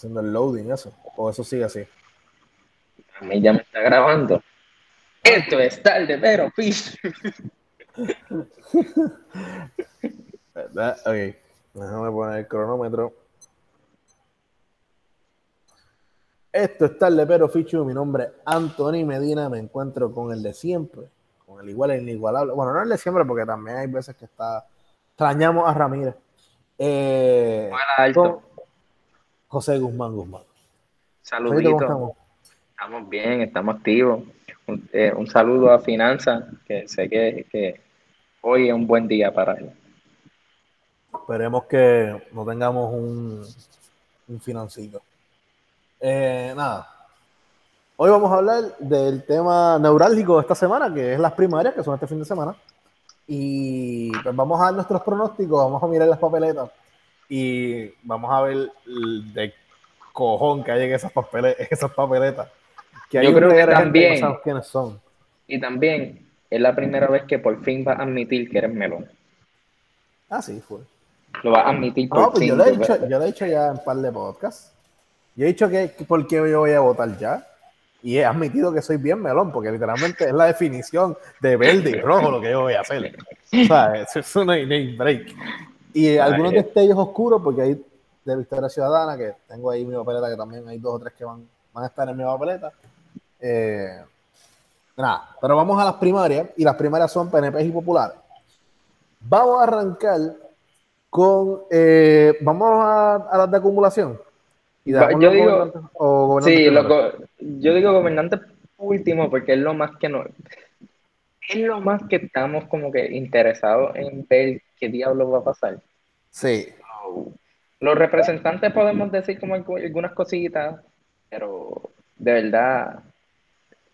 haciendo el loading, eso. O eso sigue así. A mí ya me está grabando. Esto es tarde, pero fish. ¿Verdad? Ok. Déjame poner el cronómetro. Esto es tarde, pero Fichu. Mi nombre es Anthony Medina. Me encuentro con el de siempre. Con el igual e inigualable. Bueno, no el de siempre, porque también hay veces que está. Extrañamos a Ramírez. Eh, alto. José Guzmán Guzmán. Saludito. ¿Cómo estamos? Estamos bien, estamos activos. Un, eh, un saludo a Finanza, que sé que, que, hoy es un buen día para él. Esperemos que no tengamos un, un financito. Eh, nada. Hoy vamos a hablar del tema neurálgico de esta semana, que es las primarias, que son este fin de semana. Y pues vamos a dar nuestros pronósticos, vamos a mirar las papeletas y vamos a ver de cojón que hay en esas, papele esas papeletas. Que hay Yo creo que un también. no sabemos quiénes son. Y también es la primera vez que por fin vas a admitir que eres melón. Ah, sí, fue. Lo vas a admitir por No, pues fin. yo lo, he dicho, ves. yo lo he dicho ya en un par de podcasts. Yo he dicho que, que por qué yo voy a votar ya. Y he admitido que soy bien melón, porque literalmente es la definición de verde y rojo lo que yo voy a hacer. O sea, eso, no hay, no break. Y algunos destellos oscuros, porque hay de Victoria Ciudadana, que tengo ahí mi papeleta, que también hay dos o tres que van, van a estar en mi papeleta. Eh, nada, pero vamos a las primarias, y las primarias son PNP y populares. Vamos a arrancar con. eh, vamos a, a las de acumulación. Y damos yo digo- o Sí, loco, yo digo gobernante último porque es lo más que no. Es lo más que estamos como que interesados en ver qué diablo va a pasar. Sí, Los representantes podemos decir como algu- algunas cositas, pero de verdad,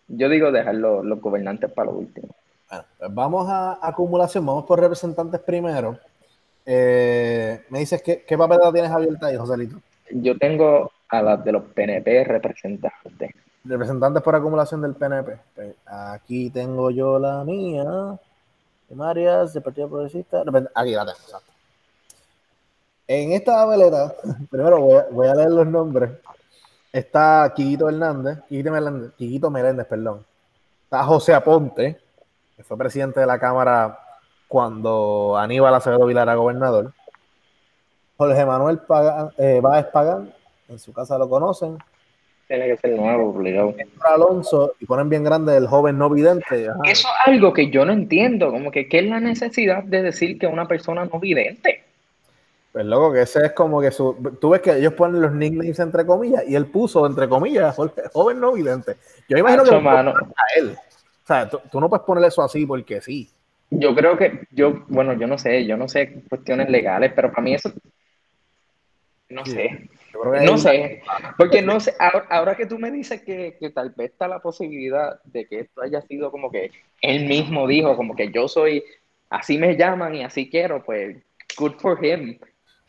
yo digo dejar los, los gobernantes para lo último. Bueno, pues vamos a acumulación, vamos por representantes primero. Eh, me dices que, qué papeleta tienes abierta ahí, Joselito. Yo tengo a las de los PNP representantes. Representantes por acumulación del PNP. Pues, aquí tengo yo la mía. Primarias del Partido Progresista. Aquí la exacto. En esta papeleta, primero voy a, leer los nombres. Está Quiquito Hernández, Quiquito Meléndez, perdón. Está José Aponte, que fue presidente de la Cámara cuando Aníbal Acevedo Vilar era gobernador. Jorge Manuel eh, Báez Pagán, en su casa lo conocen. Tiene que ser nuevo, obligado. Alonso, y ponen bien grande el joven no vidente. Ajá. Eso es algo que yo no entiendo, como que qué es la necesidad de decir que una persona no vidente. Pues loco, que ese es como que su. Tú ves que ellos ponen los nicknames entre comillas y él puso entre comillas joven no vidente. Yo imagino que mano. a él. O sea, tú, tú no puedes poner eso así porque sí. Yo creo que, yo, bueno, yo no sé, yo no sé cuestiones legales, pero para mí eso, no Sí. sé, Yo creo que no sé, porque no sé, ahora, ahora que tú me dices que, que tal vez está la posibilidad de que esto haya sido como que él mismo dijo, como que yo soy, así me llaman y así quiero, pues, good for him.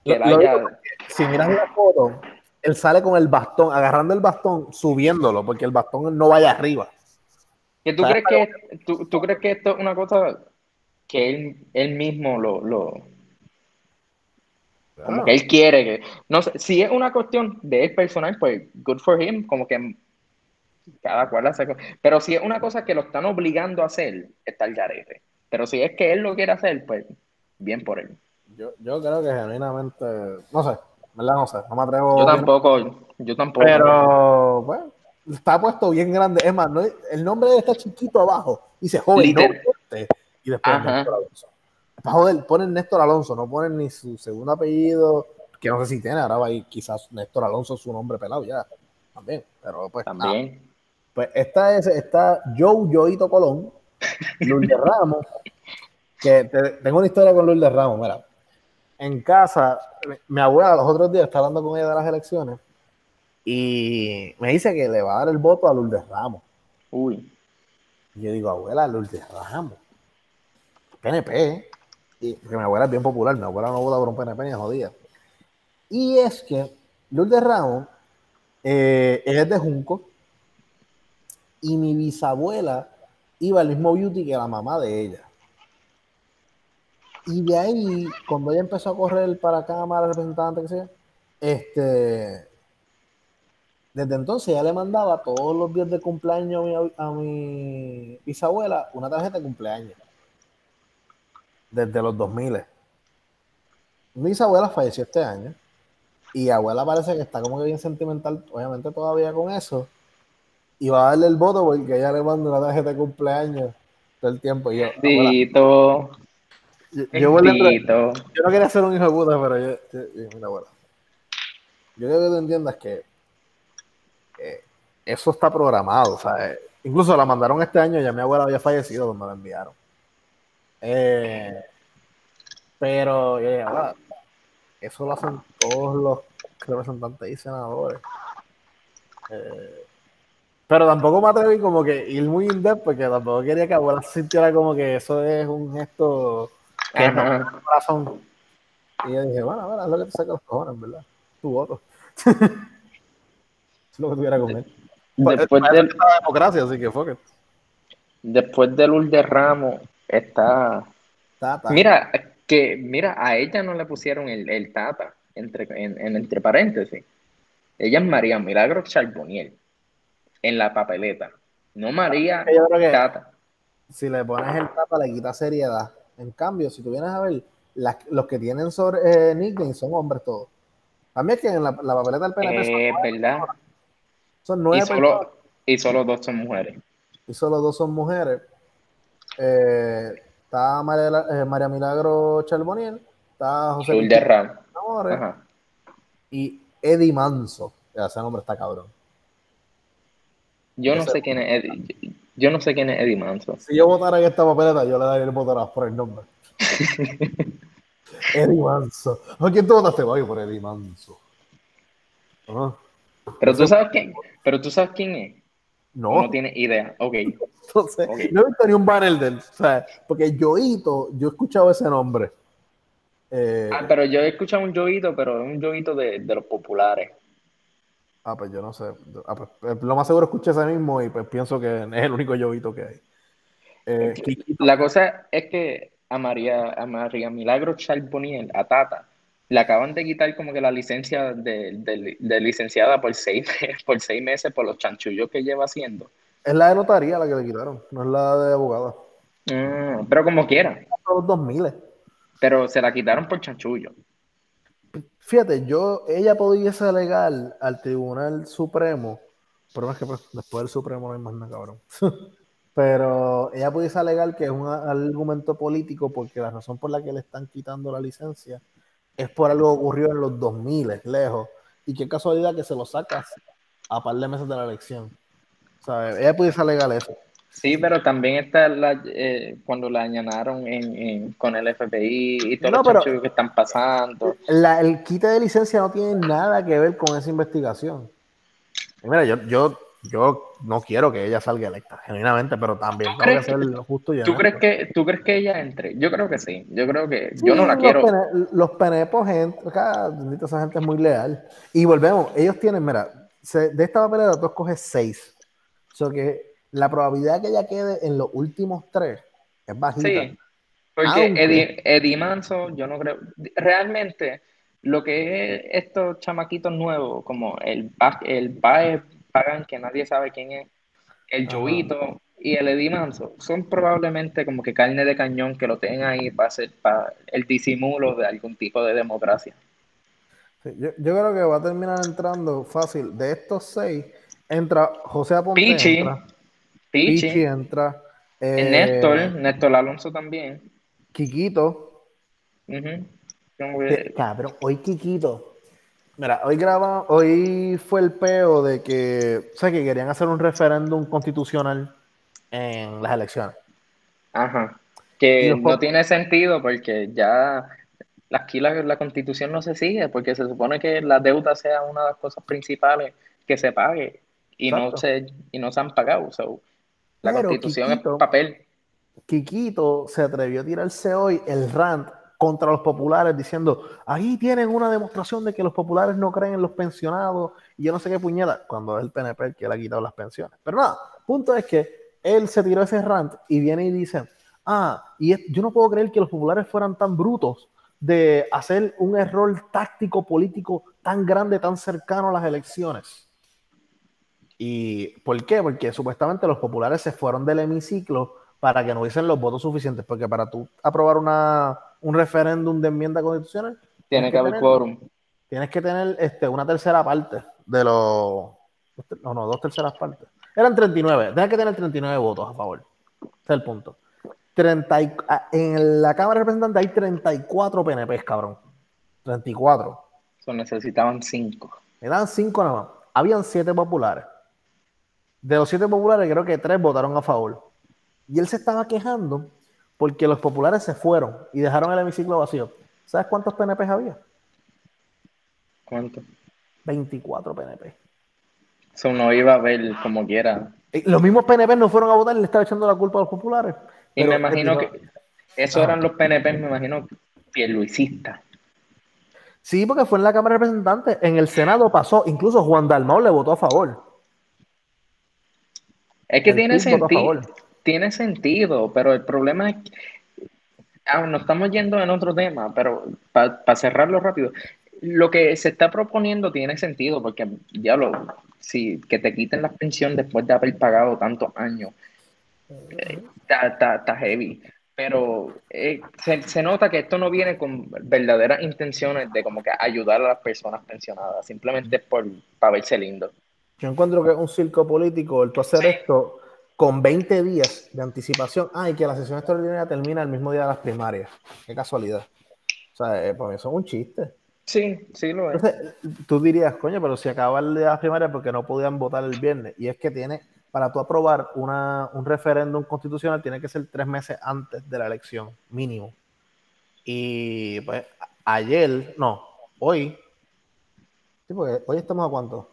Que Lo- lo digo Si miras la foto, él sale con el bastón, agarrando el bastón, subiéndolo, porque el bastón no vaya arriba. ¿que tú, crees que, tú, tú crees que esto es una cosa que él, él mismo lo, lo, como Ah. que él quiere que no sé si es una cuestión de él personal pues good for him como que cada cual hace pero si es una cosa que lo están obligando a hacer está el garete pero si es que él lo quiere hacer pues bien por él Yo, yo creo que genuinamente, no sé, ¿verdad? No sé, no me atrevo. yo tampoco yo tampoco Pero, bueno, está puesto bien grande. Es más, no, el nombre está chiquito abajo. Dice joven, no. Y después Ajá. Joder, ponen Néstor Alonso, no ponen ni su segundo apellido, que no sé si tiene, ahora va quizás Néstor Alonso su nombre pelado ya. También, pero pues. nada. también Pues esta es, está Joe Yoito Colón, Lourdes Ramos, que te- tengo una historia con Lourdes Ramos, mira. En casa, mi, mi abuela los otros días está hablando con ella de las elecciones y me dice que le va a dar el voto a Lourdes Ramos. uy Y yo digo, abuela, Lourdes Ramos. PNP. Y, porque mi abuela es bien popular, mi abuela no vota por un PNP ni jodida. Y es que Lourdes Ramos, eh, es de Junco, y mi bisabuela iba al mismo beauty que la mamá de ella. Y de ahí, cuando ella empezó a correr para Cámara, representante, que sea, este, Desde entonces ya le mandaba todos los días de cumpleaños a mi, a mi bisabuela una tarjeta de cumpleaños. Desde los 2000. Mi bisabuela falleció este año. Y abuela parece que está como que bien sentimental, obviamente todavía con eso. Y va a darle el voto porque ella le manda una tarjeta de cumpleaños todo el tiempo. Y yo. Yo, yo, yo, no quería ser un hijo de puta, pero yo, mira, abuela. Yo creo que tú entiendas que eh, eso está programado. O sea, eh, incluso la mandaron este año, ya mi abuela había fallecido cuando la enviaron. Eh, pero eso lo hacen todos los representantes y senadores. pero tampoco me atreví como que ir muy in depth porque tampoco quería que abuela sintiera como que eso es un gesto que no corazón. Y yo dije, bueno, bueno, es lo que te saca los cojones, ¿verdad? Tu voto. es lo que tuviera que comer. Después de la democracia, así que fuck Después del Lourdes Ramos está... Tata. Mira, que mira, a ella no le pusieron el, el tata entre, en, entre paréntesis. Ella es María Milagro Charboniel en la papeleta. No María Tata. Si le pones el tata, le quita seriedad. En cambio, si tú vienes a ver, los que tienen sobre eh, nickname son hombres todos. También que en la, papeleta del PNP eh, son ¿verdad? Son nueve y solo, y solo dos son mujeres. Y solo dos son mujeres. Eh, está María, eh, María, Milagro Charboniel, está José Luis y Eddie Manso. Ese nombre está cabrón. Yo no sé quién es Eddie. Yo no sé quién es Eddie Manso. Si yo votara en esta papeleta, yo le daría el voto por el nombre. Eddie Manso. ¿A quién tú votaste? Voy por Eddie Manso. Ah. Pero tú sabes quién, pero tú sabes quién es. No. No tienes idea. Ok. Entonces, no he visto ni un banner de él. O sea, porque Yoito, yo he escuchado ese nombre. Eh, ah, pero yo he escuchado un Yoito, pero un Yoito de, de los populares. Ah, pues yo no sé. Ah, pues, eh, lo más seguro escuché ese mismo y pues pienso que es el único llovito que hay. Eh, la cosa es que a María, a María Milagro Charboniel, a Tata, le acaban de quitar como que la licencia de, licenciada por seis, por seis meses por los chanchullos que lleva haciendo. Es la de notaría la que le quitaron, no es la de abogada. Mm, pero como quiera. Los 2000. Pero se la quitaron por chanchullo. Fíjate, yo, ella pudiese alegar al Tribunal Supremo, pero es que pues, después del Supremo no hay más nada, cabrón. pero ella pudiese alegar que es un argumento político porque la razón por la que le están quitando la licencia es por algo que ocurrió en los 2000, lejos. Y qué casualidad que se lo sacas a par de meses de la elección. sea, Ella pudiese alegar eso. Sí, pero también está la, eh, cuando la añanaron con el FBI y todos los que están pasando. el quite de licencia no tiene nada que ver con esa investigación. mira, yo, yo, yo no quiero que ella salga electa, genuinamente, pero también tengo que ser justo y ¿tú crees que ¿Tú crees que ella entre? Yo creo que sí. Yo creo que yo no la quiero. los penepos, gente, acá, esa gente es muy leal. Y volvemos, ellos tienen, mira, de esta papelera tú escoges seis. O sea que la probabilidad de que ella quede en los últimos tres es bajita. Sí, porque Eddie, Manso, yo no creo. Realmente, lo que es estos chamaquitos nuevos, como el, el Bae Que nadie sabe quién es, el Joito y el Eddie Manso, son probablemente como que carne de cañón que lo tengan ahí para hacer para el disimulo de algún tipo de democracia. yo, creo que va a terminar entrando fácil. De estos seis, entra José Aponte. Pichi, entra. Eh, Néstor, Néstor Alonso también. Quiquito. Cabrón, hoy Quiquito. Mira, hoy graba, hoy fue el peo de que, o sea, que querían hacer un referéndum constitucional en las elecciones. Ajá. Que no tiene sentido porque ya aquí la, la, constitución no se sigue, porque se supone que la deuda sea una de las cosas principales que se pague y no se y no se han pagado. La constitución es papel. Quiquito se atrevió a tirarse hoy el rant contra los populares diciendo, ahí tienen una demostración de que los populares no creen en los pensionados y yo no sé qué puñeta, cuando es el PNP el que le ha quitado las pensiones. Pero nada, punto es que él se tiró ese rant y viene y dice, ah, y yo no puedo creer que los populares fueran tan brutos de hacer un error táctico político tan grande, tan cercano a las elecciones. ¿Y por qué? Porque supuestamente los populares se fueron del hemiciclo para que no hubiesen los votos suficientes, porque para tú aprobar una, un referéndum de enmienda constitucional, Tiene que haber tener- quórum. tienes que tener este, una tercera parte de los... No, no, dos terceras partes. Eran 39, tienes que tener 39 votos a favor. Ese es el punto. 30 y- ah, en la Cámara de Representantes hay 34 PNPs, cabrón. 34. So, necesitaban cinco. Eran 5 nada más. Habían 7 populares. De los 7 populares, creo que 3 votaron a favor. Y él se estaba quejando porque los populares se fueron y dejaron el hemiciclo vacío. ¿Sabes cuántos PNPs había? ¿Cuánto? 24 PNP. Eso no iba a ver como quiera. Eh, Los mismos PNP no fueron a votar y le estaba echando la culpa a los populares. Y me imagino él dijo- que esos eran los PNP, me imagino, pierluisistas. Sí, porque fue en la Cámara de Representantes. En el Senado pasó. Incluso Juan Dalmau le votó a favor. Es que El tiene sentido, favor. Tiene sentido, pero el problema es que ah, nos estamos yendo en otro tema, pero para cerrarlo rápido, lo que se está proponiendo tiene sentido, porque ya lo, si que te quiten la pensión después de haber pagado tantos años, eh, está, está heavy. Pero eh, se, se nota que esto no viene con verdaderas intenciones de como que ayudar a las personas pensionadas, simplemente por para verse lindo. Yo encuentro que es un circo político el tú hacer Sí. esto con 20 días de anticipación. Ah, y que la sesión extraordinaria termina el mismo día de las primarias. Qué casualidad. O sea, eh, para mí eso es un chiste. Sí, sí lo es. Entonces, tú dirías, coño, pero si acaba el día de las primarias porque no podían votar el viernes. Y es que tiene, para tú aprobar una, un referéndum constitucional, tiene que ser tres meses antes de la elección, mínimo. Y pues ayer, no, hoy. Sí, porque hoy estamos a cuánto?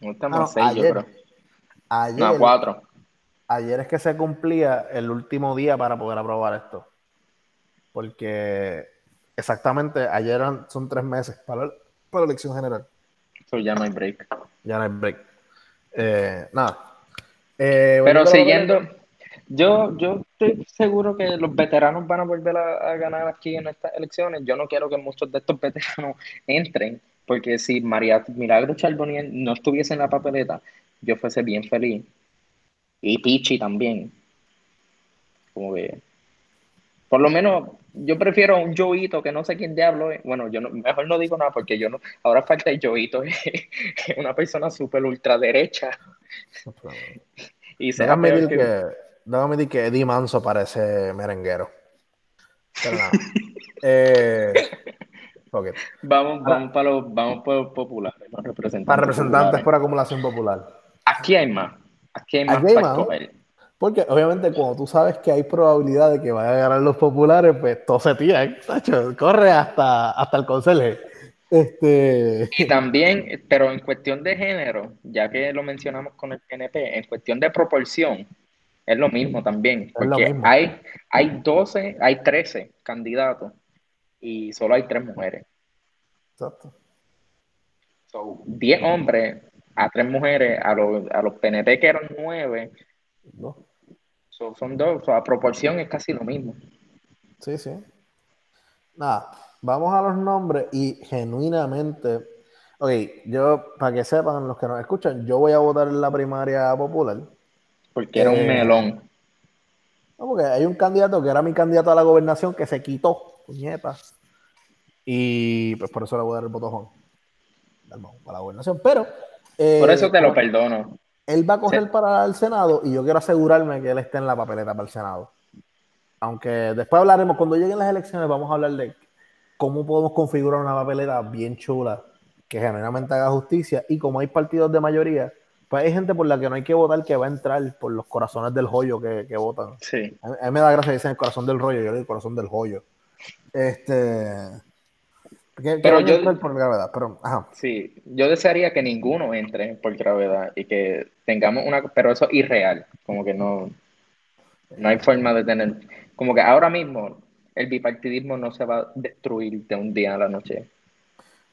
Estamos Ah, no, a seis, yo ayer. creo. Ayer, No, a cuatro. Ayer es que se cumplía el último día para poder aprobar esto. Porque exactamente ayer son tres meses para, para la elección general. Eso ya no hay break. Ya no hay break. Eh, nada. Eh, Pero siguiendo, yo, yo estoy seguro que los veteranos van a volver a, a ganar aquí en estas elecciones. Yo no quiero que muchos de estos veteranos entren, porque si María Milagro Charbonnier no estuviese en la papeleta, yo fuese bien feliz. Y Pichi también. Como que, por lo menos, yo prefiero un Joito que no sé quién diablo es. Bueno, yo no- mejor no digo nada porque yo no. Ahora falta el Joito, es una persona súper ultraderecha. Y Déjame decir que- que, déjame decir que Eddie Manso parece merenguero. Pero nada. eh. Vamos, vamos para los, vamos por populares, los representantes. Para representantes populares. por acumulación popular. Aquí hay más. Aquí hay más Aquí hay para más. escoger. Porque obviamente cuando tú sabes que hay probabilidad de que vayan a ganar los populares, pues todo se tira, corre hasta, hasta el conserje. Este, Y también, pero en cuestión de género, ya que lo mencionamos con el PNP, en cuestión de proporción, es lo mismo también. Porque mismo. hay, hay 12, hay 13 candidatos y solo hay 3 mujeres. exacto. So, 10 hombres a 3 mujeres, a los, a los PNP que eran 9, ¿no? so, son dos. So, a proporción es casi lo mismo. Sí, sí. Nada, vamos a los nombres y genuinamente, ok, yo, para que sepan los que nos escuchan, yo voy a votar en la primaria popular. Porque era un Eh, melón. No, porque hay un candidato que era mi candidato a la gobernación que se quitó, puñetas. Y pues por eso le voy a dar el voto a Juan Dalmau para la gobernación. Pero eh, Por eso te lo perdono. él va a correr Sí. para el Senado y yo quiero asegurarme que él esté en la papeleta para el Senado. Aunque después hablaremos, cuando lleguen las elecciones, vamos a hablar de cómo podemos configurar una papeleta bien chula que genuinamente haga justicia. Y como hay partidos de mayoría, pues hay gente por la que no hay que votar que va a entrar por los corazones del joyo que, que votan. Sí. A mí, a mí me da gracia que dicen el corazón del rollo, yo le digo el corazón del joyo. Este. Pero yo- yo. Por gravedad, pero. Ajá. Sí, yo desearía que ninguno entre por gravedad y que tengamos una, pero eso es irreal, como que no, no hay forma de tener, como que ahora mismo el bipartidismo no se va a destruir de un día a la noche.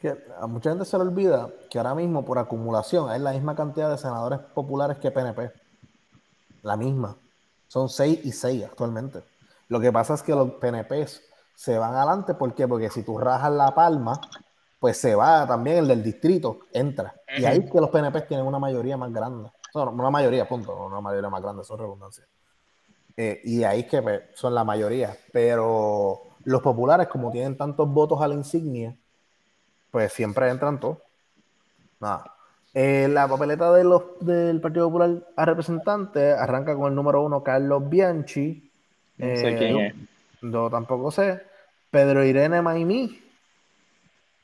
Que a mucha gente se le olvida que ahora mismo, por acumulación, hay la misma cantidad de senadores populares que PNP. La misma. Son 6 y 6 actualmente. Lo que pasa es que los PNPs se van adelante, ¿por qué? Porque si tú rajas la palma, pues se va también el del distrito, entra. Y ahí es que los PNP tienen una mayoría más grande. una mayoría, punto, una mayoría más grande, son redundancias. Eh, y ahí es que pues, son la mayoría. Pero los populares, como tienen tantos votos a la insignia, pues siempre entran todos. Nada. Eh, la papeleta de los, del Partido Popular a representantes arranca con el número uno, Carlos Bianchi. No sé eh, quién es. Yo tampoco sé. Pedro Irene Maimí.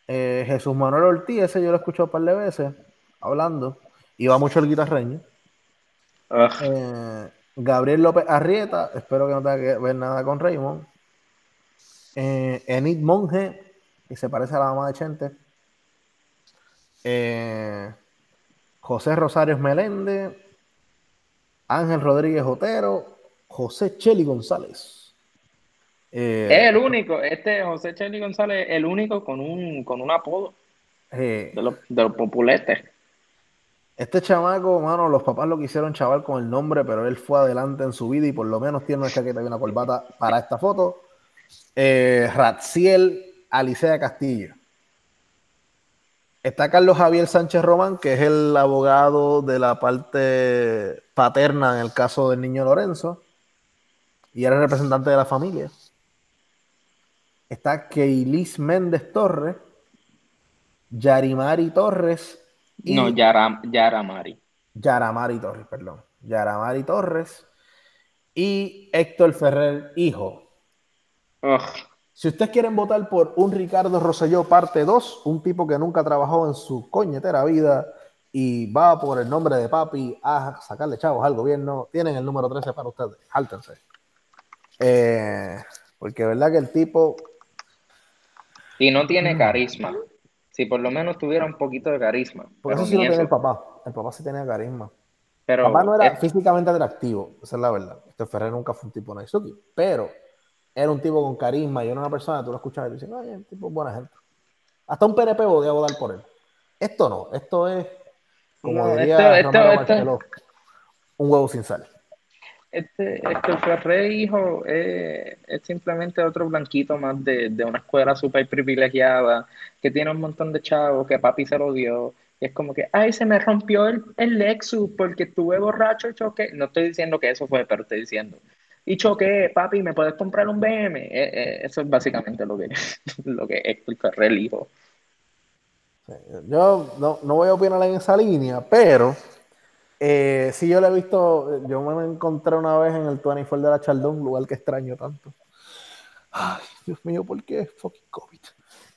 Eh, Jesús Manuel Ortiz, ese yo lo he escuchado un par de veces hablando. Va mucho el guitarreño. Gabriel López Arrieta, espero que no tenga que ver nada con Raymond. Enid Monge, que se parece a la mamá de Chente. Eh, José Rosario Meléndez, Ángel Rodríguez Otero, José Cheli González. Eh, es el único, este José Cheli González, el único con un, con un apodo eh, de, los, de populetes. Este chamaco, mano, los papás lo quisieron chaval con el nombre, pero él fue adelante en su vida y por lo menos tiene una chaqueta y una corbata para esta foto. Eh, Ratziel Alicea Castillo. Está Carlos Javier Sánchez Román, que es el abogado de la parte paterna en el caso del niño Lorenzo, y era el representante de la familia. Está Keilis Méndez Torres, Yarimari Torres. Y no, Yaramari. Yaramari Torres, perdón. Yaramari Torres y Héctor Ferrer, hijo. Si ustedes quieren votar por un Ricardo Rosselló parte 2, un tipo que nunca trabajó en su coñetera vida y va por el nombre de papi a sacarle chavos al gobierno, tienen el número 13 para ustedes. Háltense. Eh, porque verdad que el tipo... Y no tiene carisma. Si por lo menos tuviera un poquito de carisma. Por eso sí lo tiene el papá. El papá sí tenía carisma. Pero el papá no era físicamente atractivo, esa es la verdad. Este Ferrer nunca fue un tipo Naisuki, pero era un tipo con carisma y era una persona, tú lo escuchas y dices, ay, un tipo buena gente. Hasta un PNP podía votar por él. Esto no, esto es, como diría esto, un huevo sin sal. Este, este hijo, es simplemente otro blanquito más de, de una escuela súper privilegiada, que tiene un montón de chavos, que papi se lo dio, y es como que, ay, se me rompió el, el Lexus porque estuve borracho y choqué. No estoy diciendo que eso fue, pero estoy diciendo, y choqué, papi, ¿me puedes comprar un BM? Eh, eh, eso es básicamente lo que, lo que Héctor Ferrer hijo. Yo no, no, voy a opinar en esa línea, pero eh, sí yo lo he visto, yo me encontré una vez en el 24 de la Chaldón, lugar que extraño tanto. Ay, Dios mío, ¿por qué? Fucking COVID.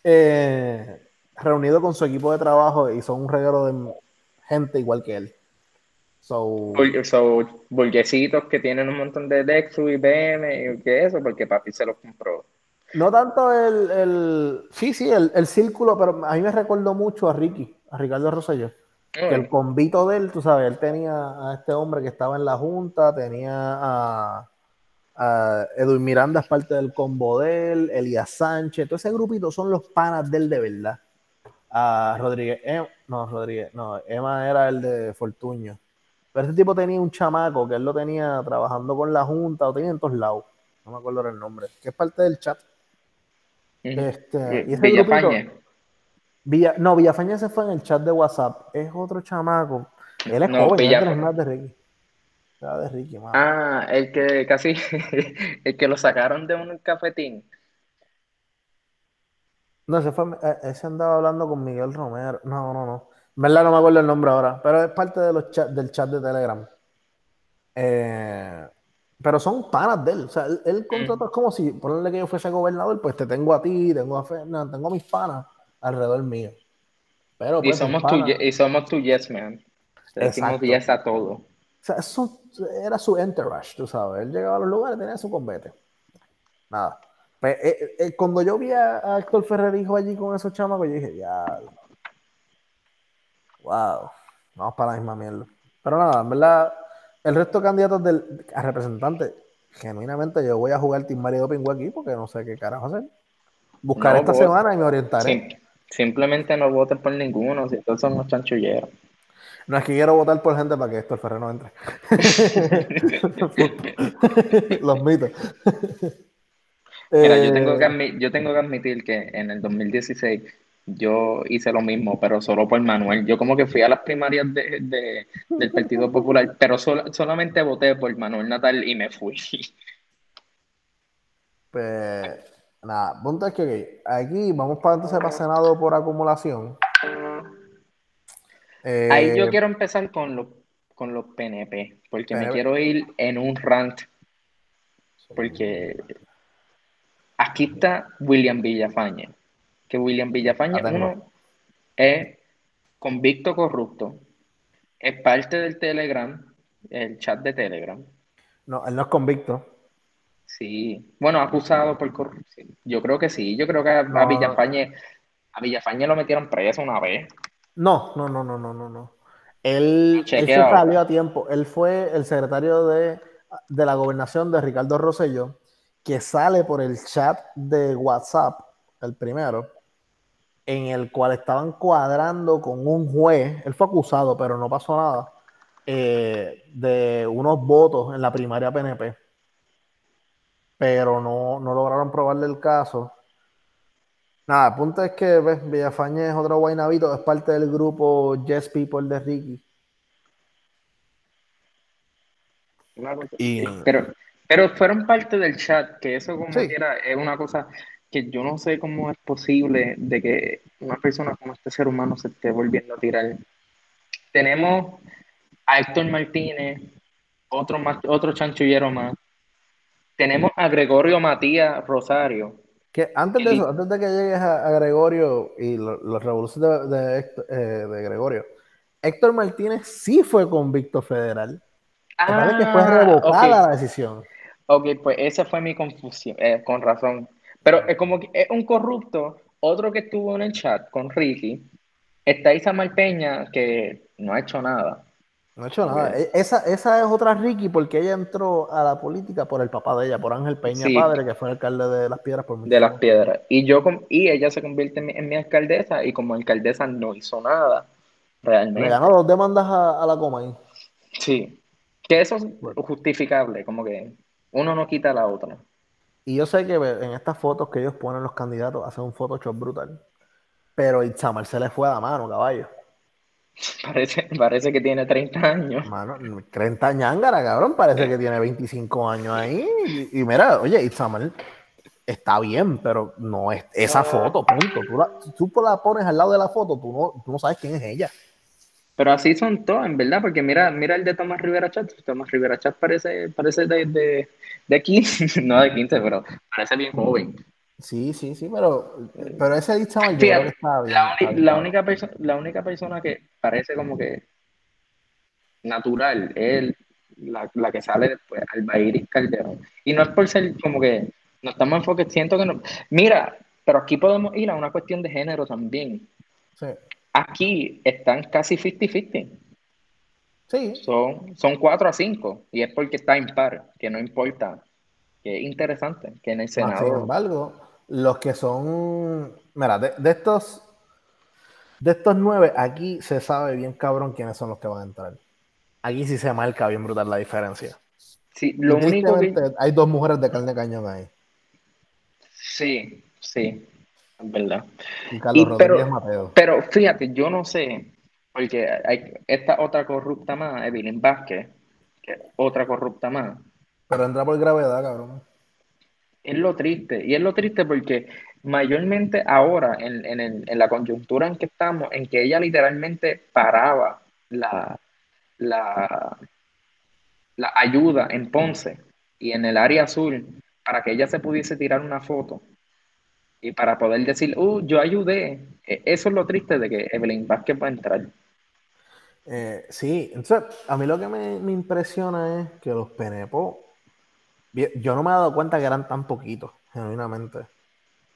Eh, reunido con su equipo de trabajo y son un regalo de gente igual que él. So, burguesitos que tienen un montón de Dexu y BM y que eso, porque papi se los compró. No tanto el, el sí, sí, el, el, círculo, pero a mí me recordó mucho a Ricky, a Ricardo Rosselló. Que el convito de él, tú sabes, él tenía a este hombre que estaba en la junta, tenía a, a Edwin Miranda es parte del combo de él, Elías Sánchez, todo ese grupito son los panas de él de verdad. A Rodríguez, em, no, Rodríguez, no, Emma era el de Fortuño. Pero ese tipo tenía un chamaco que él lo tenía trabajando con la Junta, o tenía en todos lados. No me acuerdo el nombre. Que es parte del chat. Este, y Villafañe. Villa, no, Villafañe se fue en el chat de WhatsApp. Es otro chamaco. Él es joven, es más de Ricky. De Ricky ah, el que casi, el que lo sacaron de un cafetín. No, ese fue, eh, ese andaba hablando con Miguel Romero. No, no, no verdad no me acuerdo el nombre ahora, pero es parte de los del chat de Telegram. Eh, pero son panas de él. O sea, él, contrata es como si, ponerle que yo fuese gobernador, pues te tengo a ti, tengo a Fernando, tengo a mis panas alrededor mío. Pero, y, pues, somos tu, y somos tu yes man. decimos yes a todo. O sea, eso era su entourage, tú sabes. Él llegaba a los lugares, tenía su combate. Nada. Pues, eh, eh, cuando yo vi a, Héctor Ferrer hijo allí con esos chamacos, yo dije, ya, Wow. Vamos para la misma mierda. Pero nada, en verdad, el resto de candidatos del, a representantes, genuinamente yo voy a jugar Team Mario Doping aquí porque no sé qué carajo hacer. Buscar esta semana y me orientaré. Simplemente no voten por ninguno, si todos son unos chanchulleros. No es que quiero votar por gente para que esto el Ferrer no entre. Los mitos. Mira, yo, tengo que eh, yo tengo que admitir que en el 2016 yo hice lo mismo, pero solo por Manuel. Yo como que fui a las primarias de, de, del Partido Popular, pero sol, solamente voté por Manuel Natal y me fui. Pues nada, punto es que aquí vamos para entonces para Senado por acumulación. Eh, Ahí yo quiero empezar con los, con los PNP, porque me quiero ir en un rant, porque aquí está William Villafañe que William Villafaña, uno, es convicto corrupto, es parte del Telegram, el chat de Telegram. No, él no es convicto. Sí, bueno, acusado por corrupción. Yo creo que sí, yo creo que a, Villafañe, a Villafañe lo metieron preso una vez. No, no, no, no, no, no, no. Él, él se salió a tiempo. Él fue el secretario de, de la gobernación de Ricardo Rosselló, que sale por el chat de WhatsApp, el primero, en el cual estaban cuadrando con un juez, él fue acusado, pero no pasó nada, eh, de unos votos en la primaria PNP. Pero no, lograron probarle el caso. Nada, el punto es que ¿ves? Villafañe es otro guaynabito, es parte del grupo Yes People de Ricky. pero, pero fueron parte del chat, que eso como quiera es una cosa que yo no sé cómo es posible de que una persona como este ser humano se esté volviendo a tirar. Tenemos a Héctor Martínez, otro, otro chanchullero más. Tenemos a Gregorio Matías Rosario. Que antes de eso, antes de que llegues a, Gregorio y los revoluciones de, eh, de, Gregorio, Héctor Martínez sí fue convicto federal. Ah, que fue revocada la decisión. Ok, pues esa fue mi confusión, eh, con razón. Pero es como que es un corrupto, otro que estuvo en el chat con Ricky, está Isamar Peña que no ha hecho nada. No ha hecho nada. E, esa, esa es otra Ricky porque ella entró a la política por el papá de ella, por Ángel Peña padre, que fue alcalde de Las Piedras por De Las Piedras. Y yo y ella se convierte en mi, alcaldesa y como alcaldesa no hizo nada realmente. Le ganó dos demandas a, la coma ahí. Sí. Que eso es justificable, como que uno no quita a la otra. Y yo sé que en estas fotos que ellos ponen los candidatos hacen un Photoshop brutal. Pero Itzamar se le fue a la mano, caballo. Parece, parece que tiene 30 años. Mano, 30 años, cabrón. Parece que tiene 25 años ahí. Y, mira, oye, Itzamar está bien, pero no es esa foto, punto. Tú la, tú la pones al lado de la foto, tú no, tú no sabes quién es ella. Pero así son todos, en verdad, porque mira, mira el de Tomás Rivera Chat. Tomás Rivera Chat parece, parece de, de, de 15, no de 15, pero parece bien joven. Sí, sí, sí, pero, pero ese mayor que está bien. La, la, única la única persona que parece como que natural es la, la que sale después, Albairis Calderón. Y no es por ser como que no estamos enfocados, siento que no. Mira, pero aquí podemos ir a una cuestión de género también. Sí. Aquí están casi 50-50. Sí. Son, son 4 a 5 y es porque está impar, que no importa. Que es interesante que en el Senado. sin embargo, los que son. Mira, de, estos. De estos nueve, aquí se sabe bien cabrón quiénes son los que van a entrar. Aquí sí se marca bien brutal la diferencia. Sí, lo único que... Hay dos mujeres de carne cañón ahí. Sí, sí verdad. pero, fíjate, yo no sé, porque hay esta otra corrupta más, Evelyn Vázquez, que otra corrupta más. Pero entra por gravedad, cabrón. Es lo triste, y es lo triste porque mayormente ahora, en, en, la coyuntura en que estamos, en que ella literalmente paraba la, la, la ayuda en Ponce y en el área azul para que ella se pudiese tirar una foto y para poder decir, uh, yo ayudé. E, eso es lo triste de que Evelyn Vázquez va entrar. Eh, sí, entonces a mí lo que me, impresiona es que los Penepo, yo no me he dado cuenta que eran tan poquitos, genuinamente.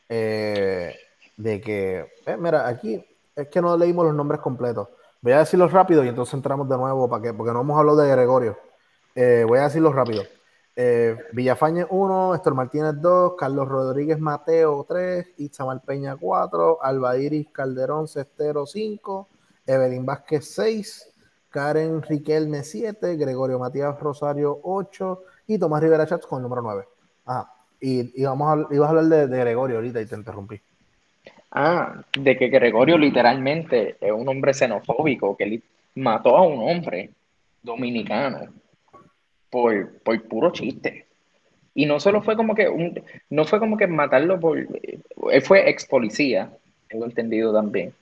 Eh, de que, eh, mira, aquí es que no leímos los nombres completos. Voy a decirlos rápido y entonces entramos de nuevo para que, porque no hemos hablado de Gregorio. voy a decirlos rápido. Eh, Villafañe 1, Héctor Martínez 2, Carlos Rodríguez Mateo 3, Itzamar Peña 4, Alba Iris Calderón Cestero 5, Evelyn Vázquez 6, Karen Riquelme 7, Gregorio Matías Rosario 8 y Tomás Rivera Chats con el número 9. Ah, y, vamos a, ibas a hablar de, Gregorio ahorita y te interrumpí. Ah, de que Gregorio literalmente es un hombre xenofóbico que mató a un hombre dominicano por, por puro chiste. Y no solo fue como que un, no fue como que matarlo por él fue ex policía, tengo entendido también.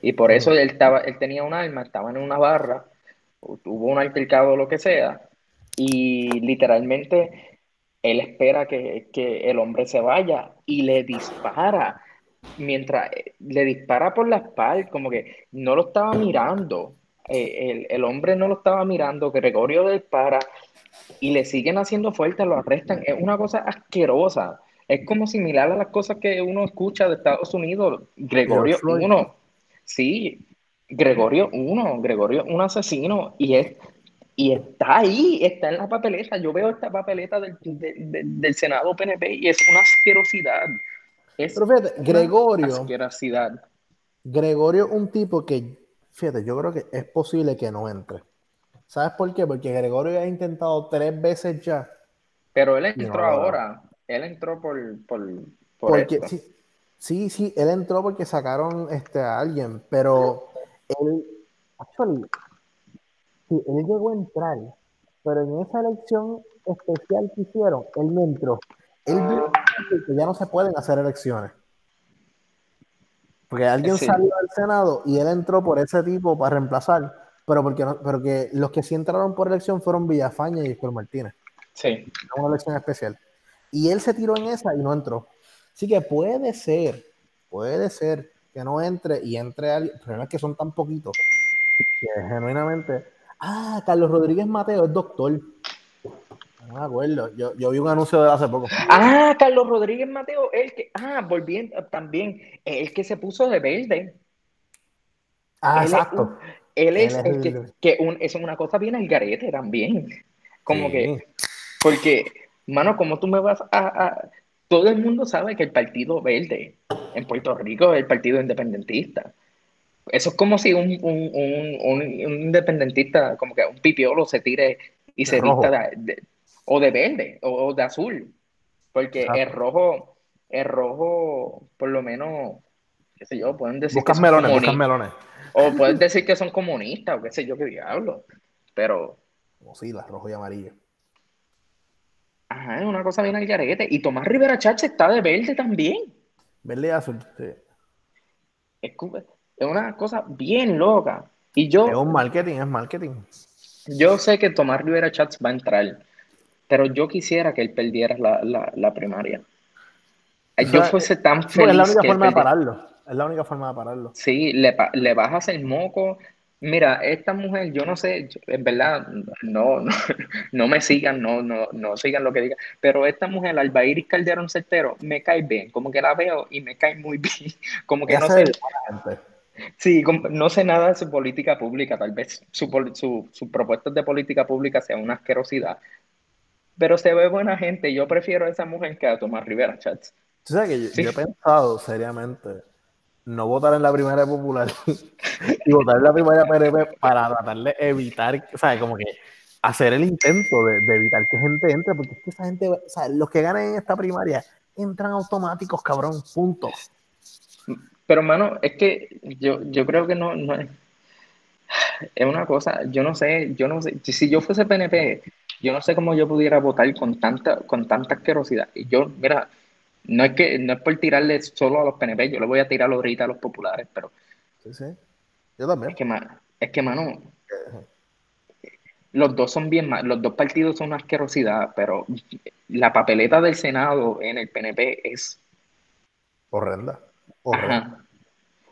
Y por eso él estaba, él tenía un arma, estaba en una barra, tuvo un altercado o lo que sea, y literalmente él espera que, que el hombre se vaya y le dispara mientras le dispara por la espalda, como que no lo estaba mirando. Eh, el, hombre no lo estaba mirando, Gregorio dispara y le siguen haciendo fuerte, lo arrestan. Es una cosa asquerosa. Es como similar a las cosas que uno escucha de Estados Unidos. Gregorio uno, sí, Gregorio uno, Gregorio un asesino y es y está ahí, está en la papeleta. Yo veo esta papeleta del, del Senado PNP y es una asquerosidad. Pero fíjate, Gregorio. Asquerosidad. Gregorio, un tipo que, fíjate, yo creo que es posible que no entre. ¿Sabes por qué? Porque Gregorio ha intentado tres veces ya. Pero él entró ahora. Él entró por. por, porque, sí, sí, él entró porque sacaron este, a alguien, pero él. Actually, sí, él llegó a entrar, pero en esa elección especial que hicieron, él no entró. Él dijo que ya no se pueden hacer elecciones. Porque alguien salió del Senado y él entró por ese tipo para reemplazar, pero porque, no, porque los que sí entraron por elección fueron Villafaña y Héctor Martínez. Sí. Una elección especial. Y él se tiró en esa y no entró. Así que puede ser, puede ser que no entre y entre alguien. El problema es que son tan poquitos que genuinamente. Ah, Carlos Rodríguez Mateo es doctor. No me acuerdo. Yo, yo vi un anuncio de hace poco. Ah, Carlos Rodríguez Mateo, el que. Ah, volviendo también. El que se puso de verde. Ah, exacto. él es, el, que, que un, es una cosa bien al garete también. Como que. Porque, mano, como tú me vas a, Todo el mundo sabe que el Partido Verde en Puerto Rico es el Partido Independentista. Eso es como si un, un, un, un independentista, como que un pipiolo se tire y se vista de, o de verde o, de azul, porque el rojo, el rojo, por lo menos, qué sé yo, pueden decir que son melones, melones. O pueden decir que son comunistas, o qué sé yo, qué diablo, pero... Como sí, la rojo y amarillo. Ajá, es una cosa bien al garete. Y Tomás Rivera Chacha está de verde también. Verde y azul, sí. Es, una cosa bien loca. Y yo... Es un marketing, es marketing. Yo sé que Tomás Rivera Chats va a entrar pero yo quisiera que él perdiera la, primaria. Yo fuese tan feliz. Es la única forma de pararlo. Es la única forma de pararlo. Sí, le, le bajas el moco. Mira, esta mujer, yo no sé, en verdad, no, no, me sigan, no, no, no sigan lo que diga, pero esta mujer, Albairis Calderón Certero, me cae bien, como que la veo y me cae muy bien, como que no sé. Sí, no sé nada de su política pública, tal vez sus su, su propuestas de política pública sean una asquerosidad, pero se ve buena gente. Yo prefiero a esa mujer que a Tomás Rivera, chats. Tú sabes que yo, he pensado seriamente no votar en la primera popular y votar en la primera PNP para tratar de evitar, o sea, como que hacer el intento de, evitar que gente entre, porque es que esa gente, o sea, los que ganen en esta primaria entran automáticos, cabrón, punto. Pero, hermano, es que yo, yo creo que no, no es, es una cosa, yo no sé, yo no sé, si yo fuese PNP, yo no sé cómo yo pudiera votar con tanta, con tanta asquerosidad. Y yo, mira, no es que no es por tirarle solo a los PNP, yo le voy a tirar ahorita a los populares, pero. Sí, sí. Yo también. Es que, mano, es que, mano los dos son bien mal, los dos partidos son una asquerosidad, pero la papeleta del Senado en el PNP es horrenda. Horrenda.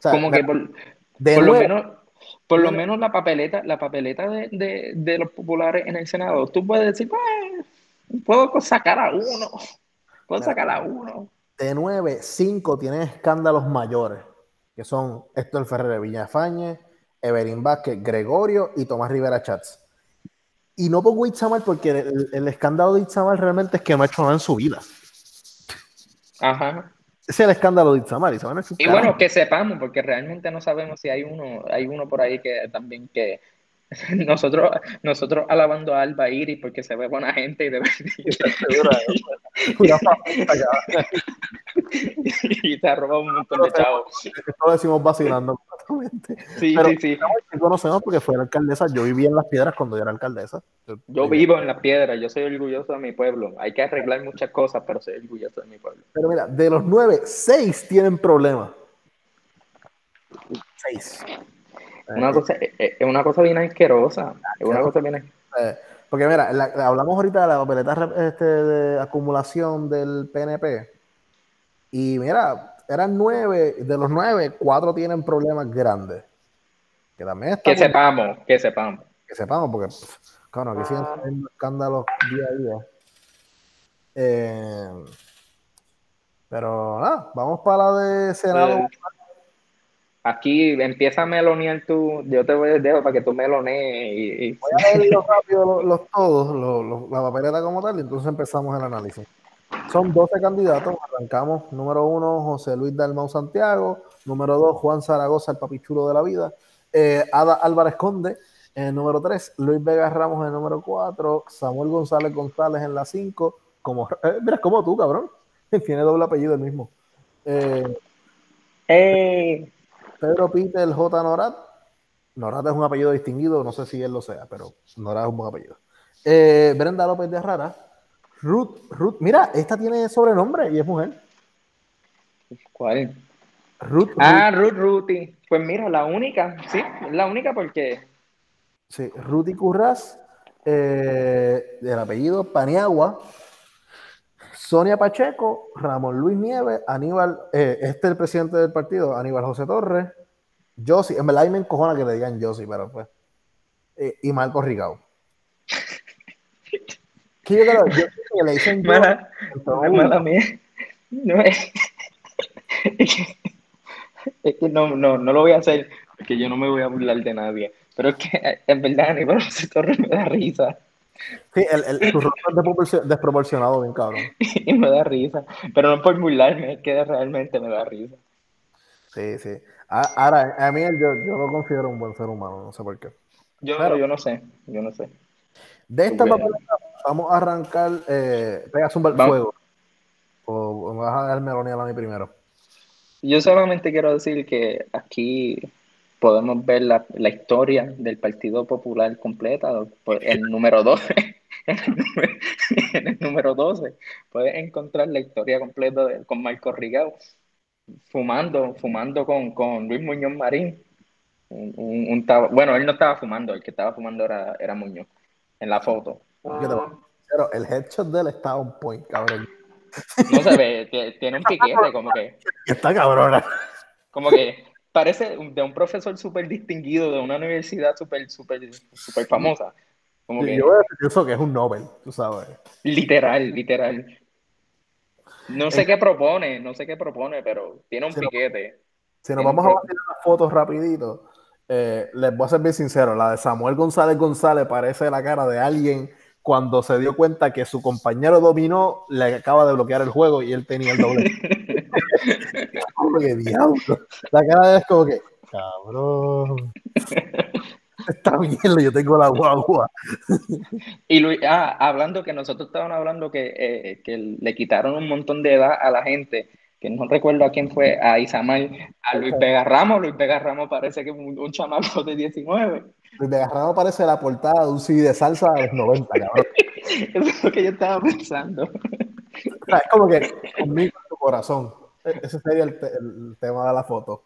Como que por, por lo menos por lo menos la papeleta, la papeleta de, los populares en el Senado, tú puedes decir, pues, puedo sacar a uno, puedo sacar a uno. De nueve, cinco tienen escándalos mayores, que son Héctor Ferrer Villafañe, Everín Vázquez, Gregorio y Tomás Rivera Chats. Y no pongo Itzamar porque el, escándalo de Itzamar realmente es que no ha hecho nada en su vida. Ajá es el escándalo de Itzamar. y bueno, que sepamos, porque realmente no sabemos si hay uno, hay uno por ahí que también que, nosotros, nosotros alabando a Alba Iris porque se ve buena gente y de y te roba un montón de chavos. Lo decimos vacilando Sí, Pero sí, sí. conocemos porque fue la alcaldesa. Yo vivía en las piedras cuando yo era alcaldesa. Yo vivo en las piedras, yo soy orgulloso de mi pueblo. Hay que arreglar muchas cosas, pero soy orgulloso de mi pueblo. Pero mira, de los nueve, seis tienen problemas. Seis. Una cosa, es una cosa bien asquerosa. Es una cosa bien eh, Porque mira, hablamos ahorita de la papeleta este, de acumulación del PNP. Y mira, eran nueve, de los nueve, cuatro tienen problemas grandes. Que también Que sepamos, que sepamos. Que sepamos, porque, claro, aquí siguen teniendo escándalos día a día. Eh, pero nada, vamos para la de Senado. Aquí empieza a melonear tú, yo te voy a dejar para que tú melonees. Y, Voy a leer rápido los, todos, la papeleta como tal, y entonces empezamos el análisis. Son 12 candidatos. Arrancamos. Número uno, José Luis Dalmau Santiago. Número dos, Juan Zaragoza, el papichulo de la vida. Eh, Ada Álvarez Conde. En el número tres, Luis Vega Ramos en el número cuatro. Samuel González González en la cinco. Como, eh, mira, como tú, cabrón. Tiene doble apellido el mismo. Eh, Pedro Peter J. Norat. Norat es un apellido distinguido, no sé si él lo sea, pero Norat es un buen apellido. Brenda López de Rara Ruth, Ruth, mira, esta tiene sobrenombre y es mujer. ¿Cuál? Ruth. Ah, Ruth, Ruthie. Pues mira, la única, sí, la única porque. Sí, Ruthie Curras, eh, del apellido Paniagua, Sonia Pacheco, Ramón Luis Nieves, Aníbal, eh, este es el presidente del partido, Aníbal José Torres, Josi, en verdad me encojona que le digan Josi, pero pues, eh, y Marco Rigao yo creo, yo que le dicen mala, mala mía. No es, es que, no, no, no lo voy a hacer porque yo no me voy a burlar de nadie. Pero es que en verdad Aníbal Torres me da risa. Sí, el, el, su rostro es desproporcionado, bien cabrón. y me da risa. Pero no por burlarme, es que realmente me da risa. Sí, sí. Ahora, a mí yo, yo lo considero un buen ser humano, no sé por qué. Yo, Pero, yo no sé, yo no sé. De esta papeleta vamos a arrancar. Eh, pegas un fuego. O, me vas a dar melonial a mí primero. Yo solamente quiero decir que aquí podemos ver la, la historia del Partido Popular completa, el número 12. en el número 12 puedes encontrar la historia completa de, con Marco Rigao fumando, fumando con, con Luis Muñoz Marín. Un, un, bueno, él no estaba fumando, el que estaba fumando era, era Muñoz en la foto. Pero el headshot de él está un point, cabrón. No se ve, tiene un piquete, como que. Está cabrona. Como que parece de un profesor súper distinguido de una universidad súper, súper, súper famosa. Como que, yo pienso que es un Nobel, tú sabes. Literal, literal. No sé qué propone, no sé qué propone, pero tiene un piquete. si nos vamos a ver las fotos rapidito, eh, les voy a ser bien sincero, la de Samuel González González parece la cara de alguien cuando se dio cuenta que su compañero dominó, le acaba de bloquear el juego y él tenía el doble. diablo. La cara es como que, cabrón. Está bien, yo tengo la guagua. y Luis, ah, hablando que nosotros estábamos hablando que, eh, que le quitaron un montón de edad a la gente que no recuerdo a quién fue, a Isamar, a Luis Vega Ramos. Luis Vega Ramos parece que es un, chamaco de 19. Luis Vega Ramos parece la portada de un CD de salsa de los 90, cabrón. Eso es lo que yo estaba pensando. es como que conmigo en tu corazón. E-, ese sería el, tema de la foto.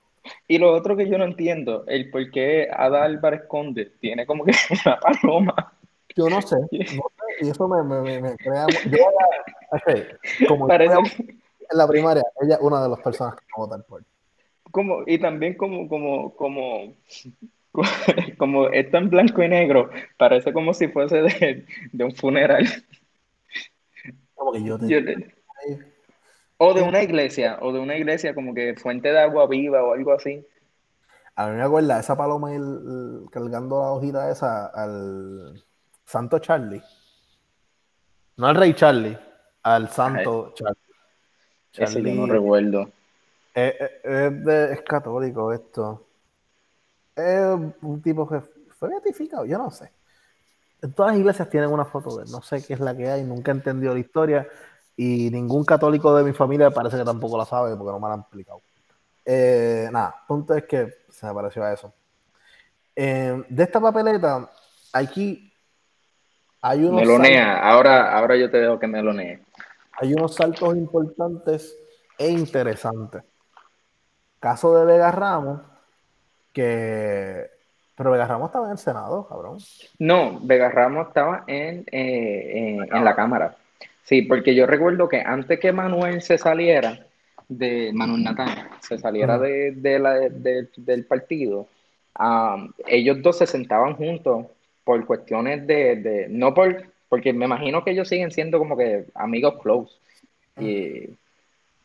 Y lo otro que yo no entiendo, el por qué Ada Álvarez Conde tiene como que una paloma. Yo no sé, no sé y eso me, me, me, crea... Yo voy como Parece en la primaria, ella es una de las personas que va a votar por. Como, y también como, como, como, como está en blanco y negro, parece como si fuese de, de un funeral. Como que yo te... o de una iglesia, o de una iglesia como que fuente de agua viva o algo así. A mí me acuerda esa paloma cargando la hojita esa al Santo Charlie. No al Rey Charlie, al Santo Charlie. Ese yo no recuerdo. Es, es, católico esto. Es un tipo que fue beatificado, yo no sé. En todas las iglesias tienen una foto de él, no sé qué es la que hay, nunca he entendido la historia y ningún católico de mi familia parece que tampoco la sabe porque no me la han explicado. Eh, nada, punto es que se me pareció a eso. Eh, de esta papeleta, aquí hay unos. Melonea, ahora, ahora yo te dejo que melonee. Hay unos saltos importantes e interesantes. Caso de Vega Ramos, que. Pero Vega Ramos estaba en el Senado, cabrón. No, Vega Ramos estaba en, eh, en la Cámara. Sí, porque yo recuerdo que antes que Manuel se saliera, de Manuel Natán, se saliera de, del partido, ellos dos se sentaban juntos por cuestiones de, no por, porque me imagino que ellos siguen siendo como que amigos close,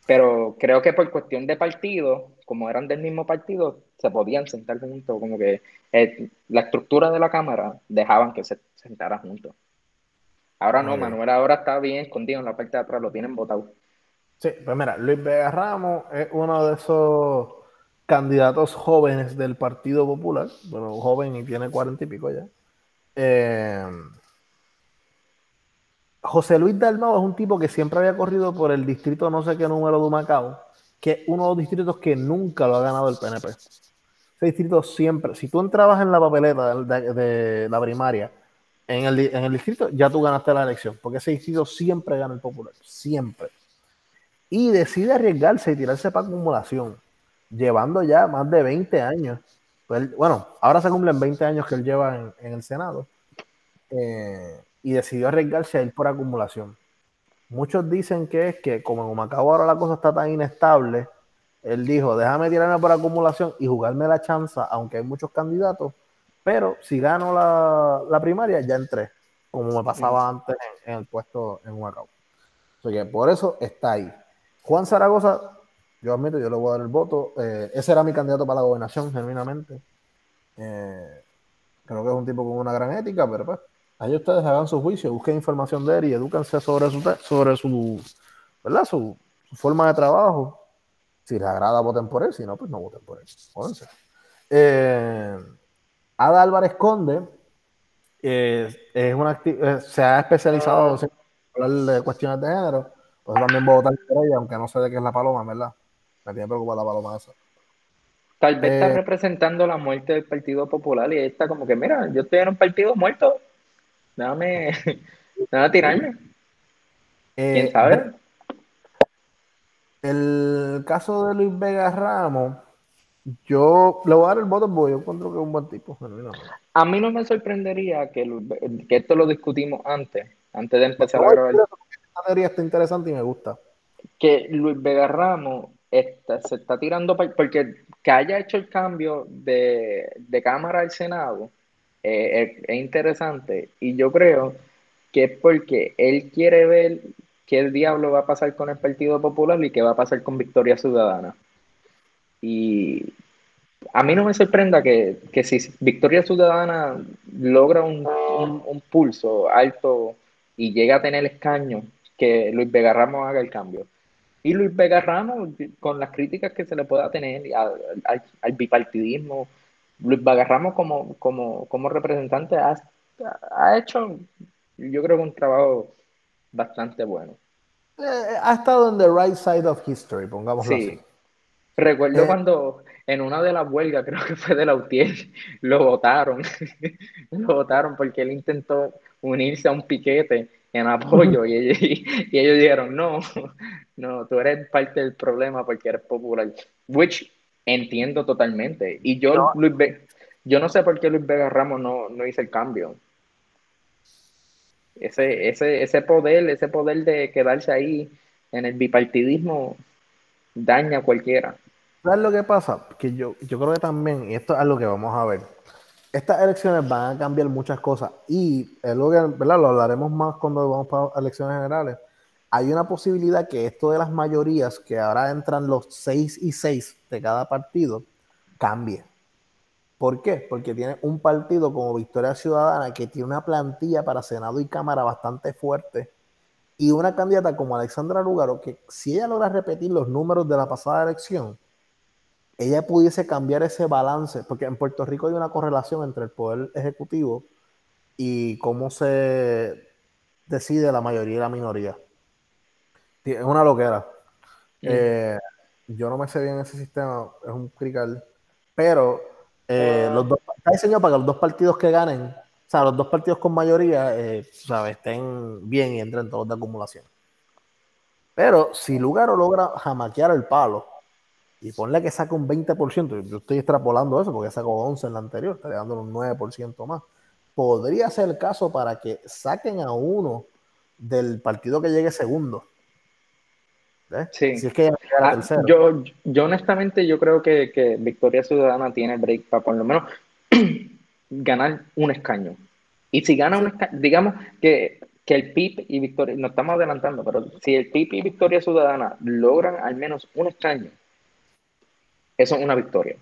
pero creo que por cuestión de partido, como eran del mismo partido, se podían sentar juntos, como que eh, la estructura de la Cámara dejaban que se sentaran juntos. Ahora no, Manuel ahora está bien escondido en la parte de atrás, lo tienen votado. Sí, pues mira, Luis Vega Ramos es uno de esos candidatos jóvenes del Partido Popular, bueno, joven y tiene cuarenta y pico ya. Eh, José Luis Dalmau es un tipo que siempre había corrido por el distrito no sé qué número de Macao, que es uno de los distritos que nunca lo ha ganado el PNP. Ese distrito siempre, si tú entrabas en la papeleta de, la primaria, en el, en el, distrito, ya tú ganaste la elección, porque ese distrito siempre gana el popular, siempre y decide arriesgarse y tirarse para acumulación, llevando ya más de 20 años. Pues bueno, ahora se cumplen 20 años que él lleva en, el Senado eh, y decidió arriesgarse a ir por acumulación. Muchos dicen que es que como en Humacao ahora la cosa está tan inestable, él dijo, déjame tirarme por acumulación y jugarme la chanza, aunque hay muchos candidatos, pero si gano la, primaria ya entré, como me pasaba antes en, el puesto en Humacao. O que por eso está ahí. Juan Zaragoza, yo admito, yo le voy a dar el voto. Eh, ese era mi candidato para la gobernación, genuinamente. Eh, creo que es un tipo con una gran ética, pero pues, ahí ustedes hagan su juicio, busquen información de él y edúquense sobre su, sobre su, ¿verdad? Su, forma de trabajo. Si les agrada, voten por él, si no, pues no voten por él. Eh, Ada Álvarez Conde es una se ha especializado en hablar de cuestiones de género pues también voy a votar por ella, aunque no sé de qué es la paloma, ¿verdad? Me tiene preocupada la paloma esa. Tal vez está eh, representando la muerte del Partido Popular y está como que, mira, yo estoy en un partido muerto. Déjame, déjame tirarme. Eh, ¿Quién sabe? El caso de Luis Vega Ramos, yo le voy a dar el voto porque yo encuentro que es un buen tipo. A mí no me sorprendería que, que esto lo discutimos antes, antes de empezar a grabar teoría está interesante y me gusta. Que Luis Vega Ramos se está tirando porque que haya hecho el cambio de, cámara al Senado eh, es, interesante y yo creo que es porque él quiere ver qué el diablo va a pasar con el Partido Popular y qué va a pasar con Victoria Ciudadana. Y a mí no me sorprenda que, si Victoria Ciudadana logra un, un, pulso alto y llega a tener escaño que Luis Vega Ramos haga el cambio. Y Luis Vega Ramos, con las críticas que se le pueda tener al, bipartidismo, Luis Vega Ramos como, como, como representante ha, ha, hecho, yo creo que un trabajo bastante bueno. Eh, ha estado en the right side of history, pongámoslo sí. así. Recuerdo eh, cuando en una de las huelgas, creo que fue de la UTIER, lo votaron. lo votaron porque él intentó unirse a un piquete en apoyo y ellos, y, ellos dijeron, no, no, tú eres parte del problema porque eres popular, which entiendo totalmente. Y yo, no. Luis yo no sé por qué Luis Vega Ramos no, no hizo el cambio. Ese, ese, ese poder, ese poder de quedarse ahí en el bipartidismo daña a cualquiera. ¿Sabes lo que pasa? Que yo, yo creo que también, y esto es algo que vamos a ver, estas elecciones van a cambiar muchas cosas y es lo, que, ¿verdad? lo hablaremos más cuando vamos para elecciones generales. Hay una posibilidad que esto de las mayorías, que ahora entran los seis y seis de cada partido, cambie. ¿Por qué? Porque tiene un partido como Victoria Ciudadana que tiene una plantilla para Senado y Cámara bastante fuerte y una candidata como Alexandra Lugaro que si ella logra repetir los números de la pasada elección, ella pudiese cambiar ese balance, porque en Puerto Rico hay una correlación entre el poder ejecutivo y cómo se decide la mayoría y la minoría. Es una loquera. Eh, yo no me sé bien ese sistema, es un crical, pero eh, los dos, está diseñado para que los dos partidos que ganen, o sea, los dos partidos con mayoría, eh, ¿sabes? estén bien y entren todos de acumulación. Pero si Lugaro logra jamaquear el palo y ponle que saca un 20%, yo estoy extrapolando eso porque sacó 11 en la anterior, está dando un 9% más. Podría ser el caso para que saquen a uno del partido que llegue segundo. Sí. Si es que ah, yo, yo honestamente yo creo que, que, Victoria Ciudadana tiene break para por lo menos ganar un escaño. Y si gana un escaño, digamos que, que el PIB y Victoria, nos estamos adelantando, pero si el PIB y Victoria Ciudadana logran al menos un escaño, eso es una victoria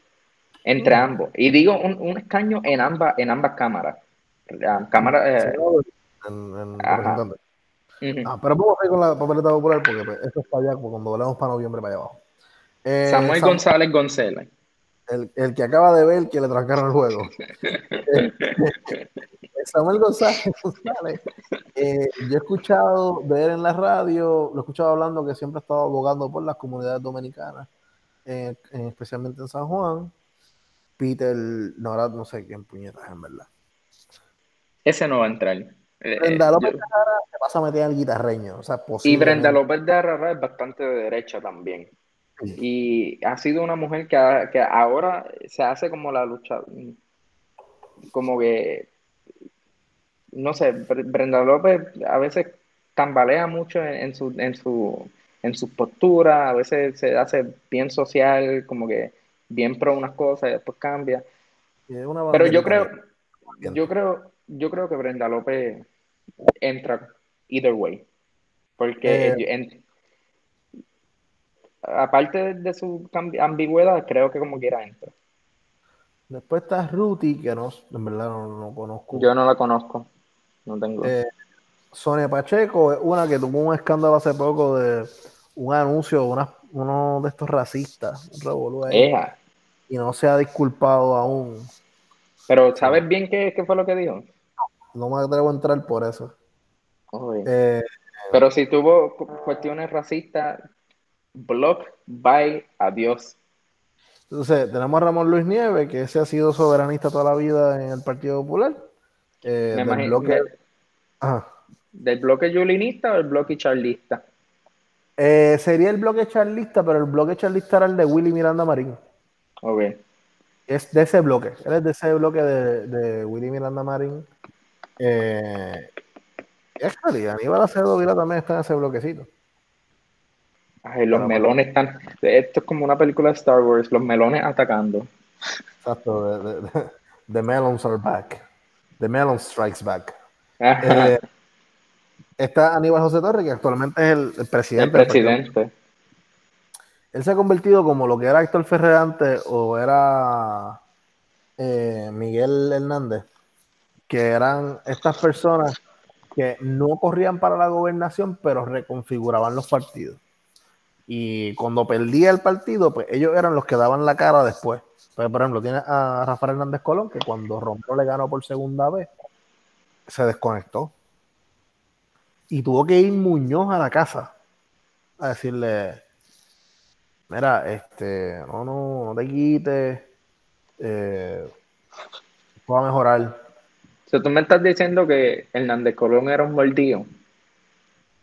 entre mm. ambos. Y digo un, un, escaño en ambas, en ambas cámaras. Cámara, eh, Ah, pero vamos a ir con la papeleta popular porque pues, esto está allá cuando volvemos para noviembre para allá abajo. Eh, Samuel González González. El, el, que acaba de ver que le trancaron el juego. Samuel González González. Eh, yo he escuchado de él en la radio, lo he escuchado hablando que siempre ha estado abogando por las comunidades dominicanas, eh, especialmente en San Juan. Peter, no, ahora no sé quién puñetas en verdad. Ese no va a entrar. Eh, Brenda López de Arara se pasa a meter al guitarreño. O sea, y Brenda López de Arara es bastante de derecha también. Y ha sido una mujer que, que, ahora se hace como la lucha, como que, no sé, Brenda López a veces tambalea mucho en, su, en, su, en su postura, a veces se hace bien social, como que bien pro unas cosas y después cambia. Pero yo creo, yo creo, yo creo que Brenda López entra either way. Porque eh. aparte de su ambigüedad, creo que como quiera entra. Después está Ruti, que no, en verdad no, conozco. Yo no la conozco. No tengo. Eh, Sonia Pacheco es una que tuvo un escándalo hace poco de un anuncio de uno de estos racistas, un y no se ha disculpado aún. Pero ¿sabes bien qué, qué fue lo que dijo? no me atrevo a entrar por eso. Eh, Pero si tuvo cuestiones racistas, block, bye, adiós. Entonces, tenemos a Ramón Luis Nieves, que ese ha sido soberanista toda la vida en el Partido Popular. Eh, del, bloque... ¿Del bloque yulinista o el bloque charlista? Eh, sería el bloque charlista, pero el bloque charlista era el de Willy Miranda Marín. Ok. Es de ese bloque. Él es de ese bloque de, de Willy Miranda Marín. Eh, es realidad, Aníbal Acevedo Vila también está en ese bloquecito. Ay, los melones están. Esto es como una película de Star Wars, los melones atacando. Exacto, the, melons are back. The melon strikes back. Eh, está Aníbal José Torres, que actualmente es el, presidente. El presidente. Él se ha convertido como lo que era Héctor Ferrer o era eh, Miguel Hernández que eran estas personas que no corrían para la gobernación, pero reconfiguraban los partidos. Y cuando perdía el partido, pues ellos eran los que daban la cara después. Pues, por ejemplo, tiene a Rafael Hernández Colón, que cuando rompió le ganó por segunda vez, se desconectó. Y tuvo que ir Muñoz a la casa a decirle, mira, este, no, no, no te quites, eh, va a mejorar sea, tú me estás diciendo que Hernández Colón era un mordido.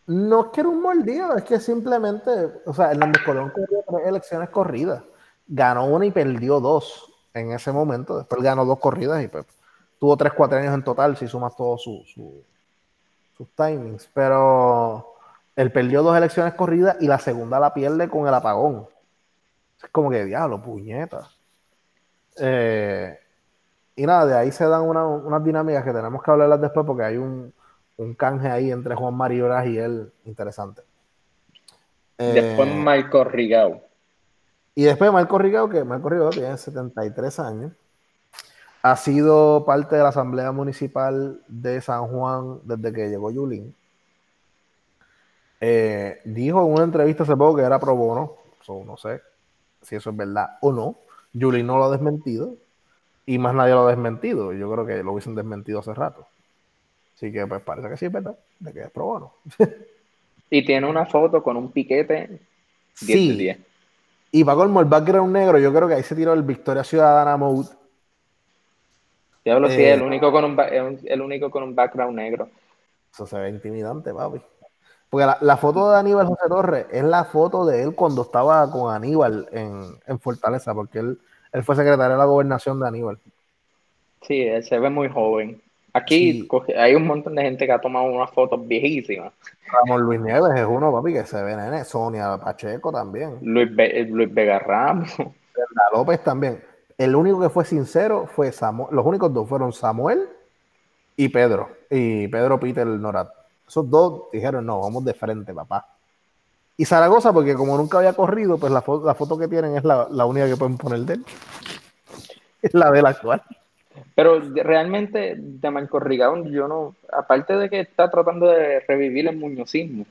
No es que era un mordido, es que simplemente, o sea, Hernández Colón corrió tres elecciones corridas. Ganó una y perdió dos en ese momento. Después ganó dos corridas y pues, tuvo tres, cuatro años en total si sumas todos su, sus timings. Pero él perdió dos elecciones corridas y la segunda la pierde con el apagón. Es como que diablo, puñeta. Eh, y nada, de ahí se dan unas dinámicas que tenemos que hablarlas después porque hay un, canje ahí entre Juan Mario y él interesante. Después eh, Marco Rigao. Y después Marco Rigao, que Marco Rigao tiene 73 años. Ha sido parte de la Asamblea Municipal de San Juan desde que llegó Yulín. Eh, dijo en una entrevista hace poco que era pro bono, no sé. si eso es verdad o no. Julie no lo ha desmentido y más nadie lo ha desmentido. Yo creo que lo hubiesen desmentido hace rato. Así que pues parece que sí es verdad, de que es pro bono. y tiene una foto con un piquete 10 sí. 10. Y va como el background negro, yo creo que ahí se tiró el Victoria Ciudadana Mode. Diablo, sí, el eh, único, con un, el único con un background negro. Eso se ve intimidante, papi. Porque la, foto de Aníbal José Torres es la foto de él cuando estaba con Aníbal en, Fortaleza, porque él, él fue secretario de la gobernación de Aníbal. Sí, él se ve muy joven. Aquí hay un montón de gente que ha tomado unas fotos viejísimas. Ramón Luis Nieves es uno, papi, que se ve nene. Sonia Pacheco también. Luis, Luis Vega Ramos. López también. El único que fue sincero fue Samuel. Los únicos dos fueron Samuel y Pedro. Y Pedro Peter Norat. Esos dos dijeron, no, vamos de frente, papá. Y Zaragoza, porque como nunca había corrido, pues la, foto, la foto que tienen es la, la única que pueden poner de él. Es la de la actual. Pero realmente de Marco Rigón, yo no, aparte de que está tratando de revivir el muñozismo,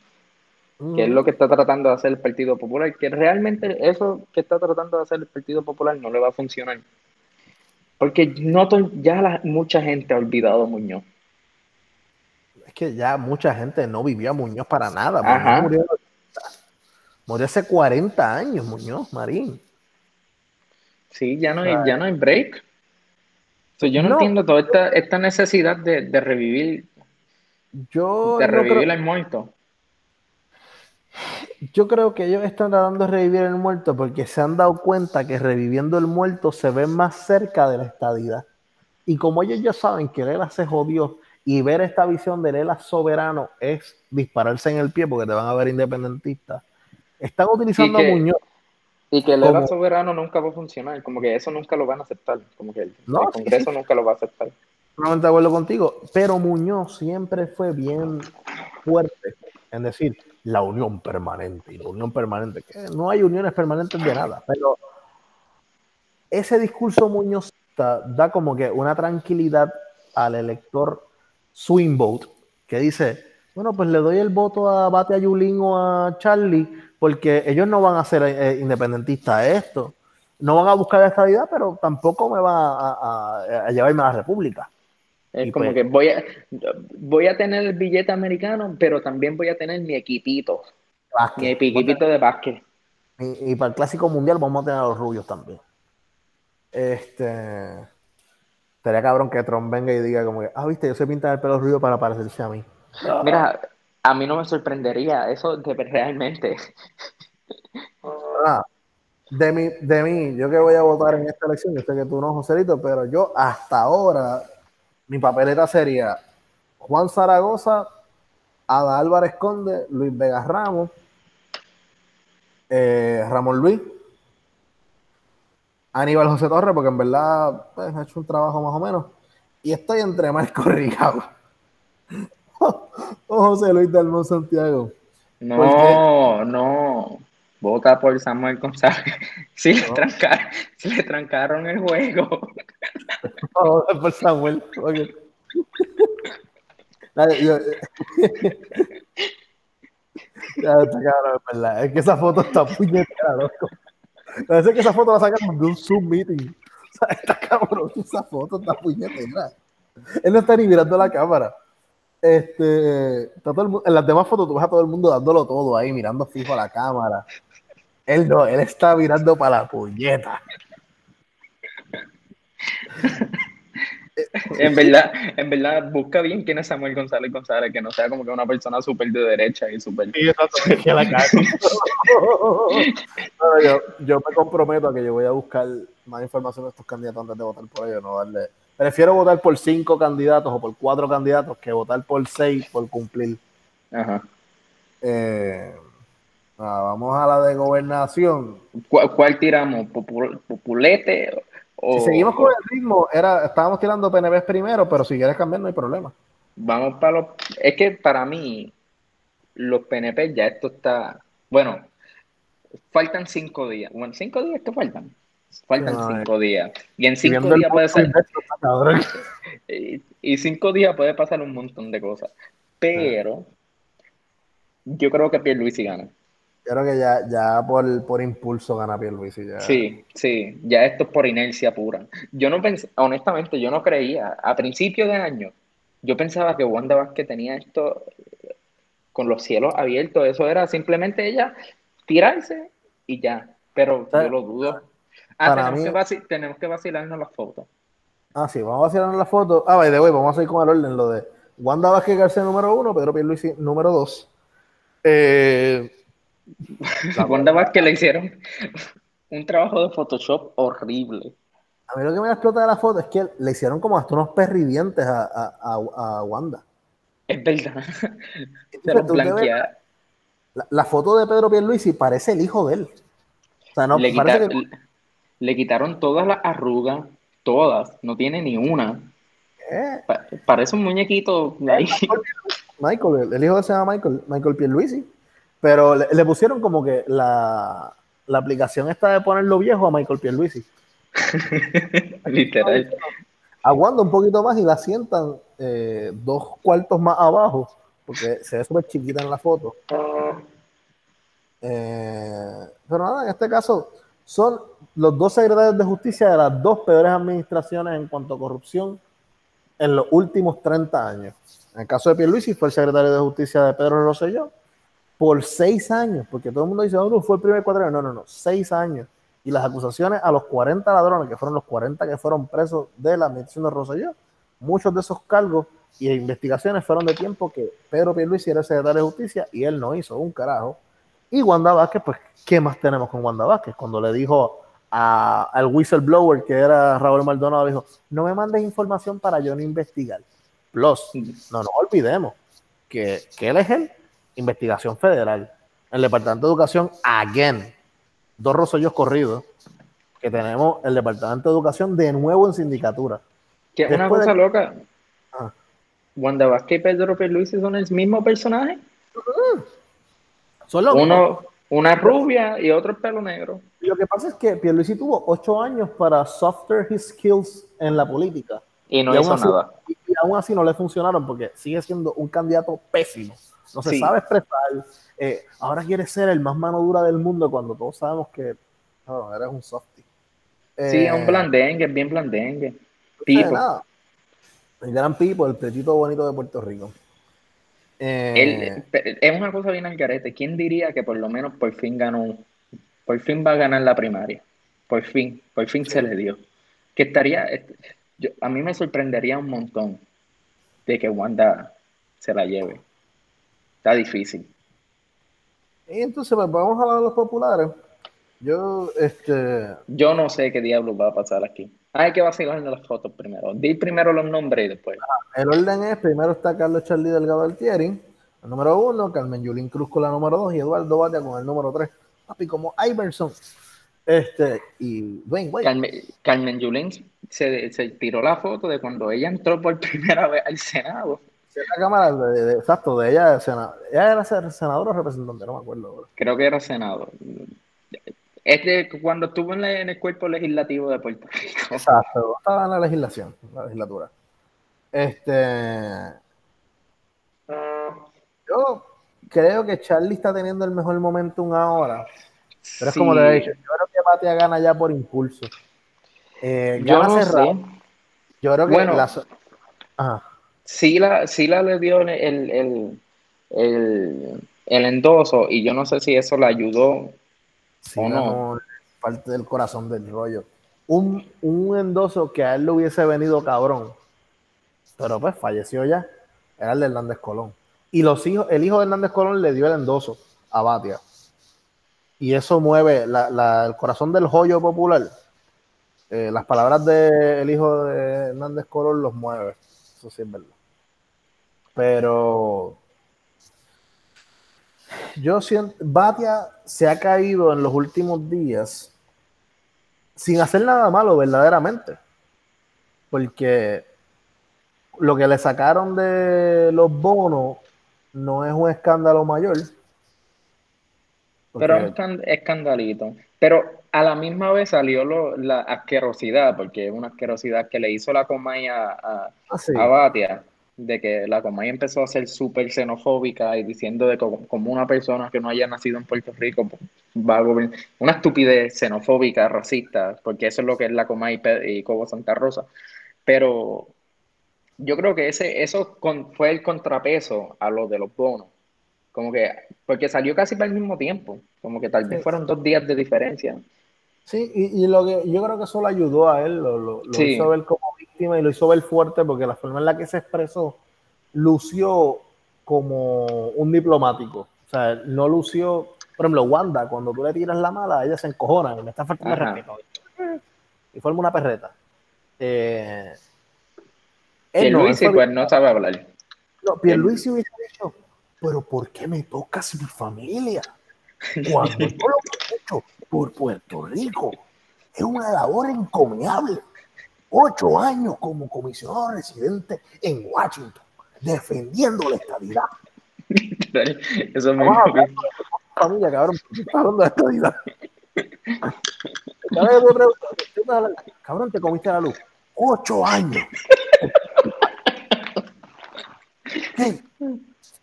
que es lo que está tratando de hacer el Partido Popular, que realmente eso que está tratando de hacer el Partido Popular no le va a funcionar. Porque no ya mucha gente ha olvidado a Muñoz. Es que ya mucha gente no vivía a Muñoz para nada. murió, murió, hace 40 años, Muñoz, Marín. Sí, ya no, hay, ya no hay break yo no, entiendo toda esta, necesidad de, revivir. Yo de revivir el muerto. Yo creo que ellos están tratando de revivir el muerto porque se han dado cuenta que reviviendo el muerto se ven más cerca de la estadidad. Y como ellos ya saben que Lela se jodió y ver esta visión de Lela soberano es dispararse en el pie porque te van a ver independentistas, están utilizando a Muñoz y que el ELA soberano nunca va a funcionar, como que eso nunca lo van a aceptar, como que el, Congreso nunca lo va a aceptar. No de acuerdo contigo, pero Muñoz siempre fue bien fuerte en decir la unión permanente y la unión permanente, que no hay uniones permanentes de nada, pero ese discurso muñozista da como que una tranquilidad al elector swing vote que dice, bueno, pues le doy el voto a Bate a o a Charlie porque ellos no van a ser eh, independentistas a esto. No van a buscar la estabilidad, pero tampoco me va a, llevarme a la República. Es como pues que voy a, voy a tener el billete americano, pero también voy a tener mi equipito. mi equipito de básquet. Y, para el Clásico Mundial vamos a tener a los rubios también. Este. Estaría cabrón que Trump venga y diga como que, ah, viste, yo sé pintar el pelo rubio para parecerse a mí. Mira, a mí no me sorprendería eso de, realmente. Ah, de, mí, de mí, yo que voy a votar en esta elección, yo sé que tú no, Joselito, pero yo hasta ahora, mi papeleta sería Juan Zaragoza, Ada Álvarez Conde, Luis Vega Ramos, eh, Ramón Luis, Aníbal José Torres, porque en verdad pues, ha hecho un trabajo más o menos, y estoy entre Marco Ricardo. o José Luis Dalmón Santiago. No, no. Vota por Samuel González. Si le, trancaron, si le trancaron el juego. Vota por Samuel. Okay. yo, ya está es que esa foto está puñetera, loco. Parece que esa foto la sacan de un Zoom meeting. O sea, está cabrón, esa foto está puñetera. Él no está ni mirando la cámara. Este, en las demás fotos tú ves a todo el mundo dándolo todo ahí, mirando fijo a la cámara. Él no, él está mirando para la puñeta. En verdad, en verdad, busca bien quién es Samuel González González, que no sea como que una persona súper de derecha y súper. Sí, yo, yo me comprometo a que yo voy a buscar más información de estos candidatos antes de votar por ellos, no darle Prefiero votar por cinco candidatos o por cuatro candidatos que votar por seis por cumplir. Ajá. Eh, vamos a la de gobernación. ¿Cuál, tiramos? ¿Populete? O, si seguimos con el ritmo, era, estábamos tirando PNB primero, pero si quieres cambiar no hay problema. Vamos para los... Es que para mí, los PNP ya esto está... Bueno, faltan cinco días. Bueno, cinco días que faltan. Faltan cinco días. Y en cinco días puede ser. y, cinco días puede pasar un montón de cosas. Pero yo creo que Pierluisi gana. Creo que ya, ya por, por impulso gana Pierluisi. Ya. Sí, sí, ya esto es por inercia pura. Yo no pensé, honestamente, yo no creía, a principio de año, yo pensaba que Wanda Vázquez tenía esto con los cielos abiertos, eso era simplemente ella tirarse y ya, pero yo lo dudo. Ah, tenemos, que tenemos que vacilarnos las fotos. Ah, sí, vamos a vacilarnos las fotos. Ah, by the way, vamos a ir con el orden, lo de Wanda Vázquez García número uno, Pedro Pierluisi número dos. Eh, Wanda Vázquez le hicieron un trabajo de Photoshop horrible. A mí lo que me explota de la foto es que le hicieron como hasta unos perridientes a, a, a, Wanda. Es verdad. la, la, foto de Pedro Pierluisi parece el hijo de él. O sea, no, le, le quitaron todas las arrugas, todas, no tiene ni una. parece un muñequito ahí. Michael, el hijo de se llama Michael, Michael Pierluisi. Pero le, pusieron como que la, la, aplicación está de ponerlo viejo a Michael Pierluisi. Literal. Aguanta un poquito más y la sientan eh, dos cuartos más abajo, porque se ve súper chiquita en la foto. Eh, pero nada, en este caso son los dos secretarios de justicia de las dos peores administraciones en cuanto a corrupción en los últimos 30 años. En el caso de Pierluisi fue el secretario de justicia de Pedro Rosselló por seis años, porque todo el mundo dice, no, fue el primer cuatro años. No, no, no, seis años. Y las acusaciones a los 40 ladrones, que fueron los 40 que fueron presos de la administración de Rosselló, muchos de esos cargos y investigaciones fueron de tiempo que Pedro Pierluisi era el secretario de justicia y él no hizo un carajo. Y Wanda Vázquez, pues, ¿qué más tenemos con Wanda Vázquez? Cuando le dijo al whistleblower, que era Raúl Maldonado, dijo, no me mandes información para yo no investigar. Plus, no nos olvidemos que, que él es el investigación federal. El Departamento de Educación, again, dos rosollos corridos, que tenemos el Departamento de Educación de nuevo en sindicatura. Que una cosa loca. Ah. Wanda Vázquez y Pedro Pierluisi son el mismo personaje. Son Uno, una rubia y otro pelo negro. Lo que pasa es que Pierluisi tuvo ocho años para softer his skills en la política. Y no hizo nada. Y, aún así no le funcionaron porque sigue siendo un candidato pésimo. No se sabe expresar. Eh, ahora quiere ser el más mano dura del mundo cuando todos sabemos que no, eres un softie. sí, es un eh, blandengue, bien blandengue. Pipo. El gran Pipo, el petito bonito de Puerto Rico. Eh, es una cosa bien al carete. ¿Quién diría que por lo menos por fin ganó, por fin va a ganar la primaria? Por fin, por fin se le dio. Que estaría, yo, a mí me sorprendería un montón de que Wanda se la lleve. Está difícil. Y entonces, pues, vamos a hablar de los populares. Yo, este. Yo no sé qué diablos va a pasar aquí. Hay que vacilar en las fotos primero. Di primero los nombres y después. el orden es: primero está Carlos Charlie Delgado Altieri, el número uno, Carmen Yulín Cruz con la número dos y Eduardo Batia con el número tres. Papi, como Iverson. Este, y Dwayne Carmen, Carmen Yulín se, se, tiró la foto de cuando ella entró por primera vez al Senado. La cámara, de, exacto, de ella, ella era senadora o representante, no me acuerdo. Creo que era senador. Este, cuando estuvo en, el cuerpo legislativo de Puerto Rico. Exacto, estaba en la legislación, la legislatura. Este. Yo creo que Charlie está teniendo el mejor momentum ahora. Pero es como le he dicho, yo creo que Matia gana ya por impulso. Eh, yo no sé. Yo creo que bueno, la, sí la le dio el, el, el, el endoso y yo no sé si eso le ayudó o no. Parte del corazón del rollo. Un, un endoso que a él le hubiese venido cabrón, pero pues falleció ya, era el de Hernández Colón. Y los hijos, el hijo de Hernández Colón le dio el endoso a Batia. Y eso mueve la, el corazón del joyo popular. Eh, las palabras del hijo de Hernández Colón los mueve. Eso sí es verdad. Pero yo siento, Batia se ha caído en los últimos días sin hacer nada malo verdaderamente. Porque lo que le sacaron de los bonos no es un escándalo mayor. Pero es un escandalito. Pero a la misma vez salió la asquerosidad, porque es una asquerosidad que le hizo la Comay a, a, ah, Batia de que la Comay empezó a ser súper xenofóbica y diciendo de como, una persona que no haya nacido en Puerto Rico va a gobernar, una estupidez xenofóbica, racista, porque eso es lo que es la Comay y Cobo Santa Rosa. Pero yo creo que ese, eso fue el contrapeso a lo de los bonos. Como que, porque salió casi para el mismo tiempo, como que tal vez fueron dos días de diferencia. Sí, y, lo que yo creo que eso lo ayudó a él, lo, lo, hizo ver como víctima y lo hizo ver fuerte porque la forma en la que se expresó lució como un diplomático. O sea, no lució, por ejemplo, Wanda, cuando tú le tiras la mala, ella se encojona y me está faltando respeto. Y forma una perreta. Eh, Pierluisi, no, pues no sabe hablar. No, Pierluisi hubiese dicho, pero ¿por qué me tocas mi familia? Cuando yo lo he hecho por Puerto Rico es una labor encomiable. Ocho años como comisionado residente en Washington, defendiendo la estabilidad. Eso es muy. Familia, cabrón, hablando de estabilidad. Cabrón, te comiste la luz. Ocho años.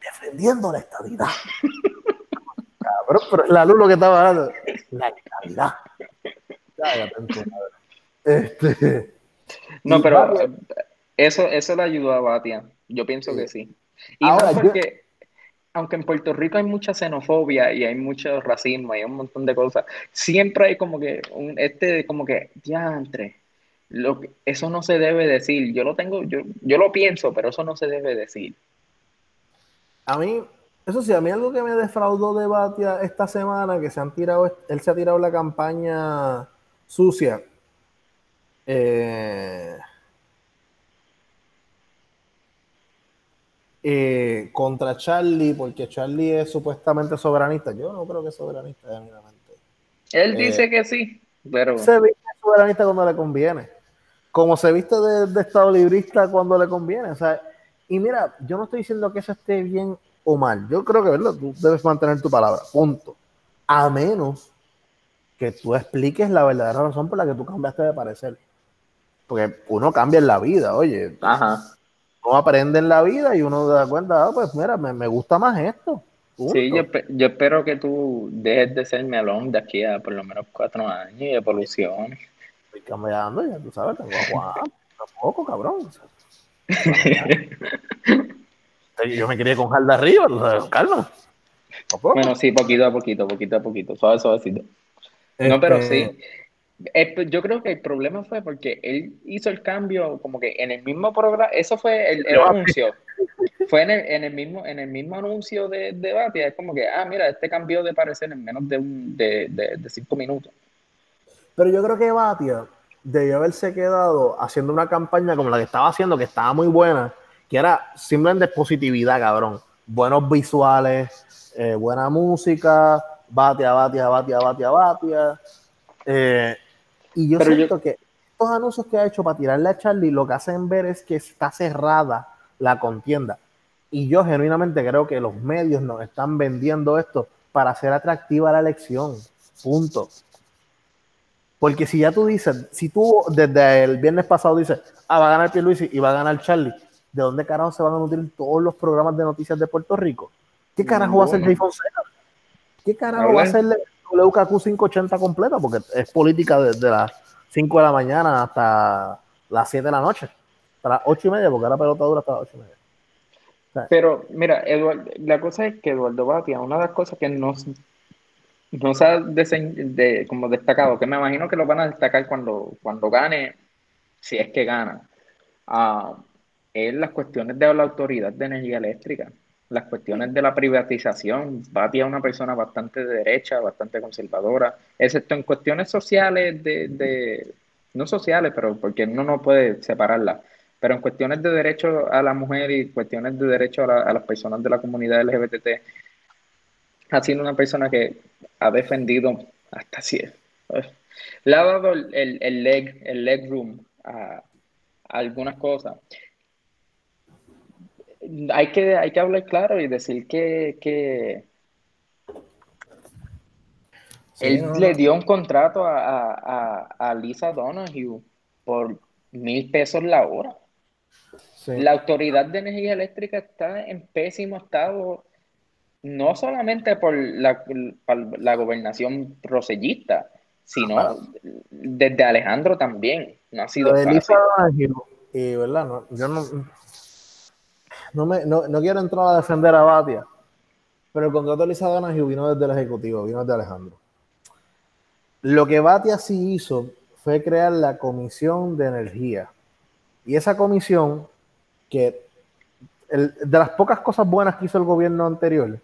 defendiendo la estabilidad. Cabrón, pero la luz lo que estaba hablando. La estabilidad. Este, no, pero eso, eso le ayudó a Batia. Yo pienso que sí. Y Ahora, porque, aunque en Puerto Rico hay mucha xenofobia y hay mucho racismo y un montón de cosas, siempre hay como que un, este, como que, ya, entre, lo eso no se debe decir. Yo lo tengo, yo, yo lo pienso, pero eso no se debe decir. A mí, eso sí, a mí algo que me defraudó de Batia esta semana, que se han tirado, él se ha tirado la campaña sucia. Eh, eh, contra Charlie, porque Charlie es supuestamente soberanista. Yo no creo que es soberanista, Él dice eh, que sí, pero. Se viste soberanista cuando le conviene. Como se viste de, de Estado librista cuando le conviene. O sea, y mira, yo no estoy diciendo que eso esté bien o mal. Yo creo que ¿verdad? tú debes mantener tu palabra, punto. A menos que tú expliques la verdadera razón por la que tú cambiaste de parecer. Porque uno cambia en la vida, oye. Ajá. Uno aprende en la vida y uno se da cuenta, ah, pues mira, me, gusta más esto. Sí, yo, yo, espero que tú dejes de ser melón de aquí a por lo menos cuatro años y evoluciones. Estoy cambiando, ya tú sabes, tengo a tampoco, cabrón. Yo me quería con de arriba, calma. Bueno, sí, poquito a poquito, poquito a poquito, suave, suavecito. No, pero sí. Este yo creo que el problema fue porque él hizo el cambio como que en el mismo programa, eso fue el, anuncio. Fue en el, en el, mismo, en el mismo anuncio de, debate, es como que, ah, mira, este cambió de parecer en menos de, un, de, de cinco minutos. Pero yo creo que Batia debió haberse quedado haciendo una campaña como la que estaba haciendo, que estaba muy buena, que era simplemente positividad, cabrón. Buenos visuales, eh, buena música, batia, batia, batia, batia, batia. Eh, y yo siento que estos anuncios que ha hecho para tirarle a Charlie lo que hacen ver es que está cerrada la contienda. Y yo genuinamente creo que los medios nos están vendiendo esto para hacer atractiva la elección. Punto. Porque si ya tú dices, si tú desde el viernes pasado dices, ah, va a ganar Pierluisi y va a ganar Charlie, ¿de dónde carajo se van a nutrir todos los programas de noticias de Puerto Rico? ¿Qué carajo va a hacer Jay Fonseca? ¿Qué carajo va a hacer WKQ 580 completa? Porque es política desde las 5 de la mañana hasta las 7 de la noche. Hasta las 8 y media, porque ahora pelota dura hasta las 8 y media. Pero, mira, la cosa es que Eduardo Batia, una de las cosas que nos no se ha de, como destacado, que me imagino que lo van a destacar cuando, cuando gane, si es que gana, uh, es las cuestiones de la autoridad de energía eléctrica, las cuestiones de la privatización. Bati es una persona bastante de derecha, bastante conservadora, excepto en cuestiones sociales, de, de no sociales, pero porque uno no puede separarlas, pero en cuestiones de derecho a la mujer y cuestiones de derecho a, a las personas de la comunidad LGBT, ha sido una persona que ha defendido hasta si le ha dado el, el, leg, el leg room a, algunas cosas. Hay que, hay que hablar claro y decir que, que él le dio un contrato a, a, a Lisa Donahue por mil pesos la hora. La autoridad de energía eléctrica está en pésimo estado, no solamente por la, la gobernación rosellista, sino desde Alejandro también. No ha sido fácil. y verdad, no, yo no, no, me, no, no, quiero entrar a defender a Batia, pero el contrato de Elisa Donahue vino desde el Ejecutivo, vino desde Alejandro. Lo que Batia sí hizo fue crear la Comisión de Energía. Y esa comisión, que de las pocas cosas buenas que hizo el gobierno anterior,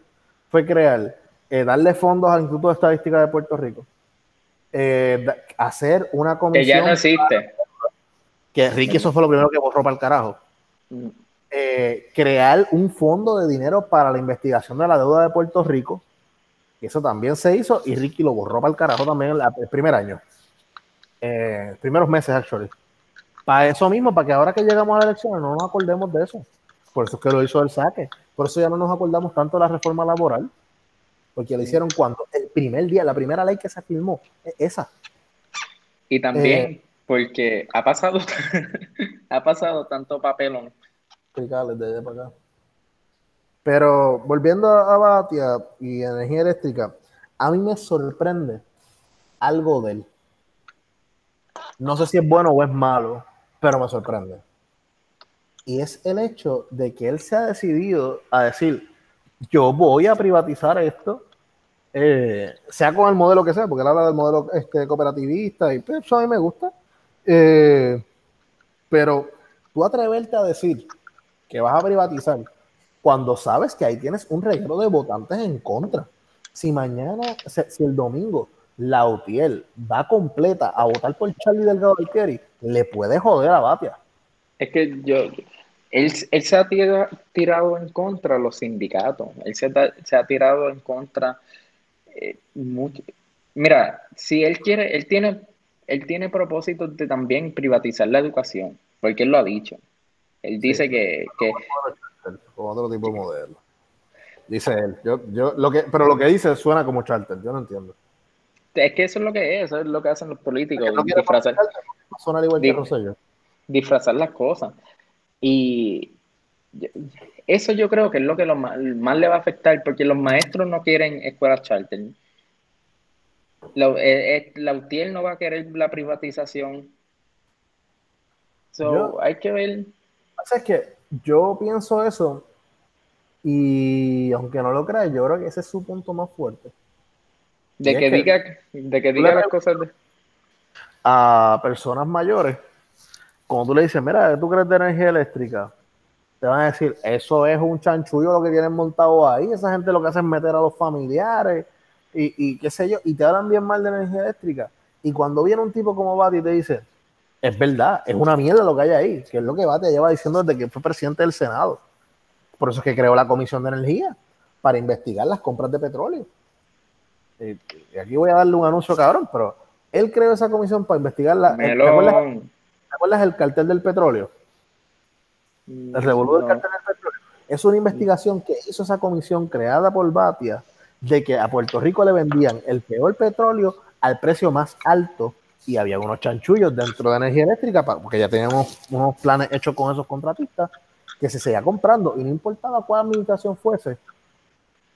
fue crear, eh, darle fondos al Instituto de Estadística de Puerto Rico, eh, hacer una comisión. Que ya no existe. Que Ricky, eso fue lo primero que borró para el carajo. Eh, crear un fondo de dinero para la investigación de la deuda de Puerto Rico. Y eso también se hizo y Ricky lo borró para el carajo también el, primer año. Eh, primeros meses, actually. Para eso mismo, para que ahora que llegamos a la elección no nos acordemos de eso. Por eso es que lo hizo el saque. Por eso ya no nos acordamos tanto de la reforma laboral. Porque le hicieron cuando el primer día, la primera ley que se firmó, esa. Y también eh, porque ha pasado, ha pasado tanto papelón pero volviendo a Batia y energía eléctrica, a mí me sorprende algo de él. No sé si es bueno o es malo, pero me sorprende. Y es el hecho de que él se ha decidido a decir, yo voy a privatizar esto, eh, sea con el modelo que sea, porque él habla del modelo este, cooperativista y pues, eso a mí me gusta. Eh, pero tú atreverte a decir, que vas a privatizar cuando sabes que ahí tienes un reguero de votantes en contra. Si mañana, si el domingo la UTIEL va completa a votar por Charlie Delgado Kerry, le puede joder a Batia. Es que yo, él, se ha tirado, en contra los sindicatos, él se, ha tirado en contra eh, Mira, si él quiere, él tiene, él tiene propósitos de también privatizar la educación, porque él lo ha dicho. Él dice que, que... otro tipo de modelo. Dice él. Yo, yo, lo que, pero lo que dice suena como charter, yo no entiendo. Es que eso es lo que es, eso es lo que hacen los políticos. disfrazar, disfrazar las cosas. Y eso yo creo que es lo que lo más, le va a afectar, porque los maestros no quieren escuelas charter. La, eh, eh, la UTIEL no va a querer la privatización. So, hay que ver es que yo pienso eso y aunque no lo creas, yo creo que ese es su punto más fuerte. De que, diga, de que diga las cosas a personas mayores, como tú le dices, mira, ¿tú crees de energía eléctrica? Te van a decir, eso es un chanchullo lo que tienen montado ahí, esa gente lo que hace es meter a los familiares y, y qué sé yo, y te hablan bien mal de energía eléctrica. Y cuando viene un tipo como Bati y te dice, es verdad, es una mierda lo que hay ahí, que es lo que Bate lleva diciendo desde que fue presidente del Senado. Por eso es que creó la Comisión de Energía, para investigar las compras de petróleo. Y, aquí voy a darle un anuncio cabrón, pero él creó esa comisión para investigar la... ¿Te acuerdas, el cartel del petróleo? El revolú del cartel del petróleo. Es una investigación que hizo esa comisión creada por Batia de que a Puerto Rico le vendían el peor petróleo al precio más alto y había unos chanchullos dentro de energía eléctrica, porque ya teníamos unos planes hechos con esos contratistas, que se seguía comprando y no importaba cuál administración fuese,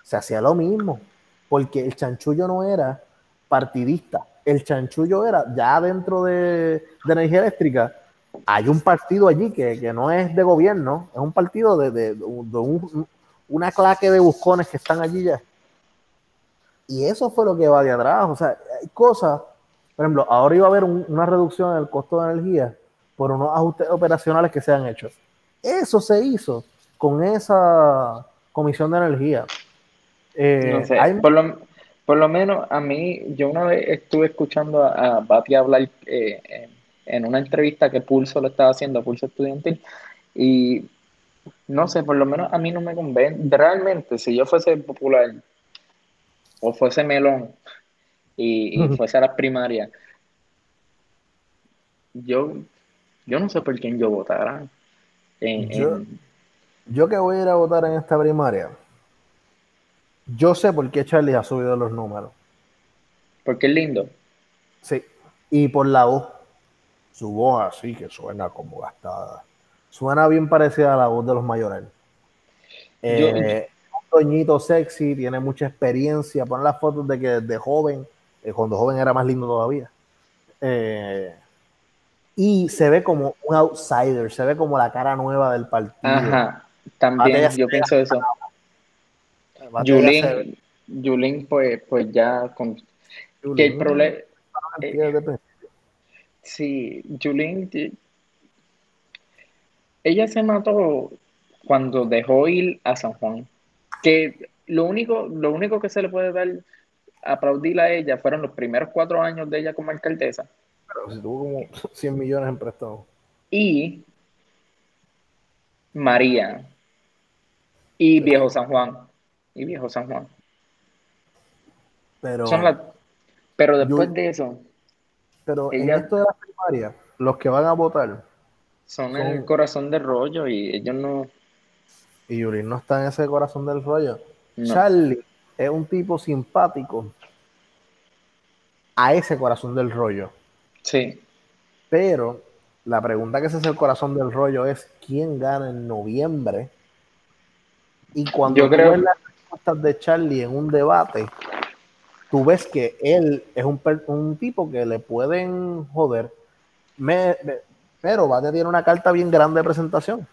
se hacía lo mismo, porque el chanchullo no era partidista, el chanchullo era ya dentro de, energía eléctrica, hay un partido allí que, no es de gobierno, es un partido de, una claque de buscones que están allí ya. Y eso fue lo que va de atrás, o sea, hay cosas por ejemplo, ahora iba a haber una reducción en el costo de energía por unos ajustes operacionales que se han hecho. Eso se hizo con esa comisión de energía. Eh, por, lo, menos a mí, yo una vez estuve escuchando a, a Bati hablar eh, en una entrevista que Pulso lo estaba haciendo, Pulso Estudiantil, y no sé, por lo menos a mí no me convence. Realmente, si yo fuese popular o fuese melón, y, fuese a las primarias, yo, yo no sé por quién yo votara. yo, que voy a ir a votar en esta primaria, yo sé por qué Charlie ha subido los números. Porque es lindo. Sí, y por la voz. Su voz así que suena como gastada. suena bien parecida a la voz de los mayores. Eh, un doñito sexy, tiene mucha experiencia. Pon las fotos de que de joven, eh, cuando joven era más lindo todavía. Eh, y se ve como un outsider, se ve como la cara nueva del partido. Ajá, también yo pienso eso. Yulín, Yulín, pues, pues ya con que el problema eh, sí, Yulín ella se mató cuando dejó ir a San Juan. Que lo único, lo único que se le puede dar aplaudir a ella fueron los primeros cuatro años de ella como alcaldesa. Pero si tuvo como 100 millones en prestado. Y María. Y Viejo San Juan. Y Viejo San Juan. Pero, pero después de eso. Pero en esto de la primaria, los que van a votar. Son, el corazón del rollo y ellos no. Y Yuri no está en ese corazón del rollo. Charlie es un tipo simpático a ese corazón del rollo. Sí. Pero la pregunta que se hace el corazón del rollo es quién gana en noviembre. Y cuando Yo creo... ves las respuestas de Charlie en un debate, tú ves que él es un, un tipo que le pueden joder. Me, pero Bate tiene una carta bien grande de presentación.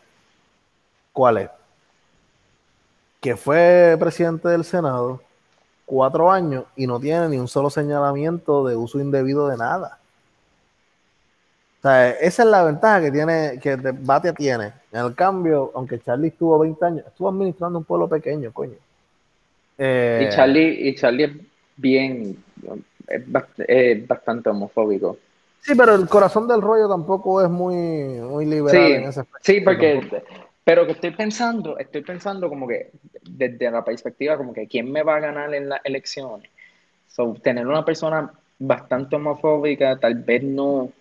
¿Cuál es? Que fue presidente del Senado cuatro años y no tiene ni un solo señalamiento de uso indebido de nada. O sea, esa es la ventaja que tiene, que Batia tiene. En el cambio, aunque Charlie estuvo 20 años, estuvo administrando un pueblo pequeño, coño. Eh, y Charlie, y Charlie es bien, es, bastante homofóbico. Sí, pero el corazón del rollo tampoco es muy, muy liberal sí, en ese aspecto. Sí, porque, pero que estoy pensando, estoy pensando como que desde la perspectiva como que quién me va a ganar en las elecciones. So, tener una persona bastante homofóbica tal vez no,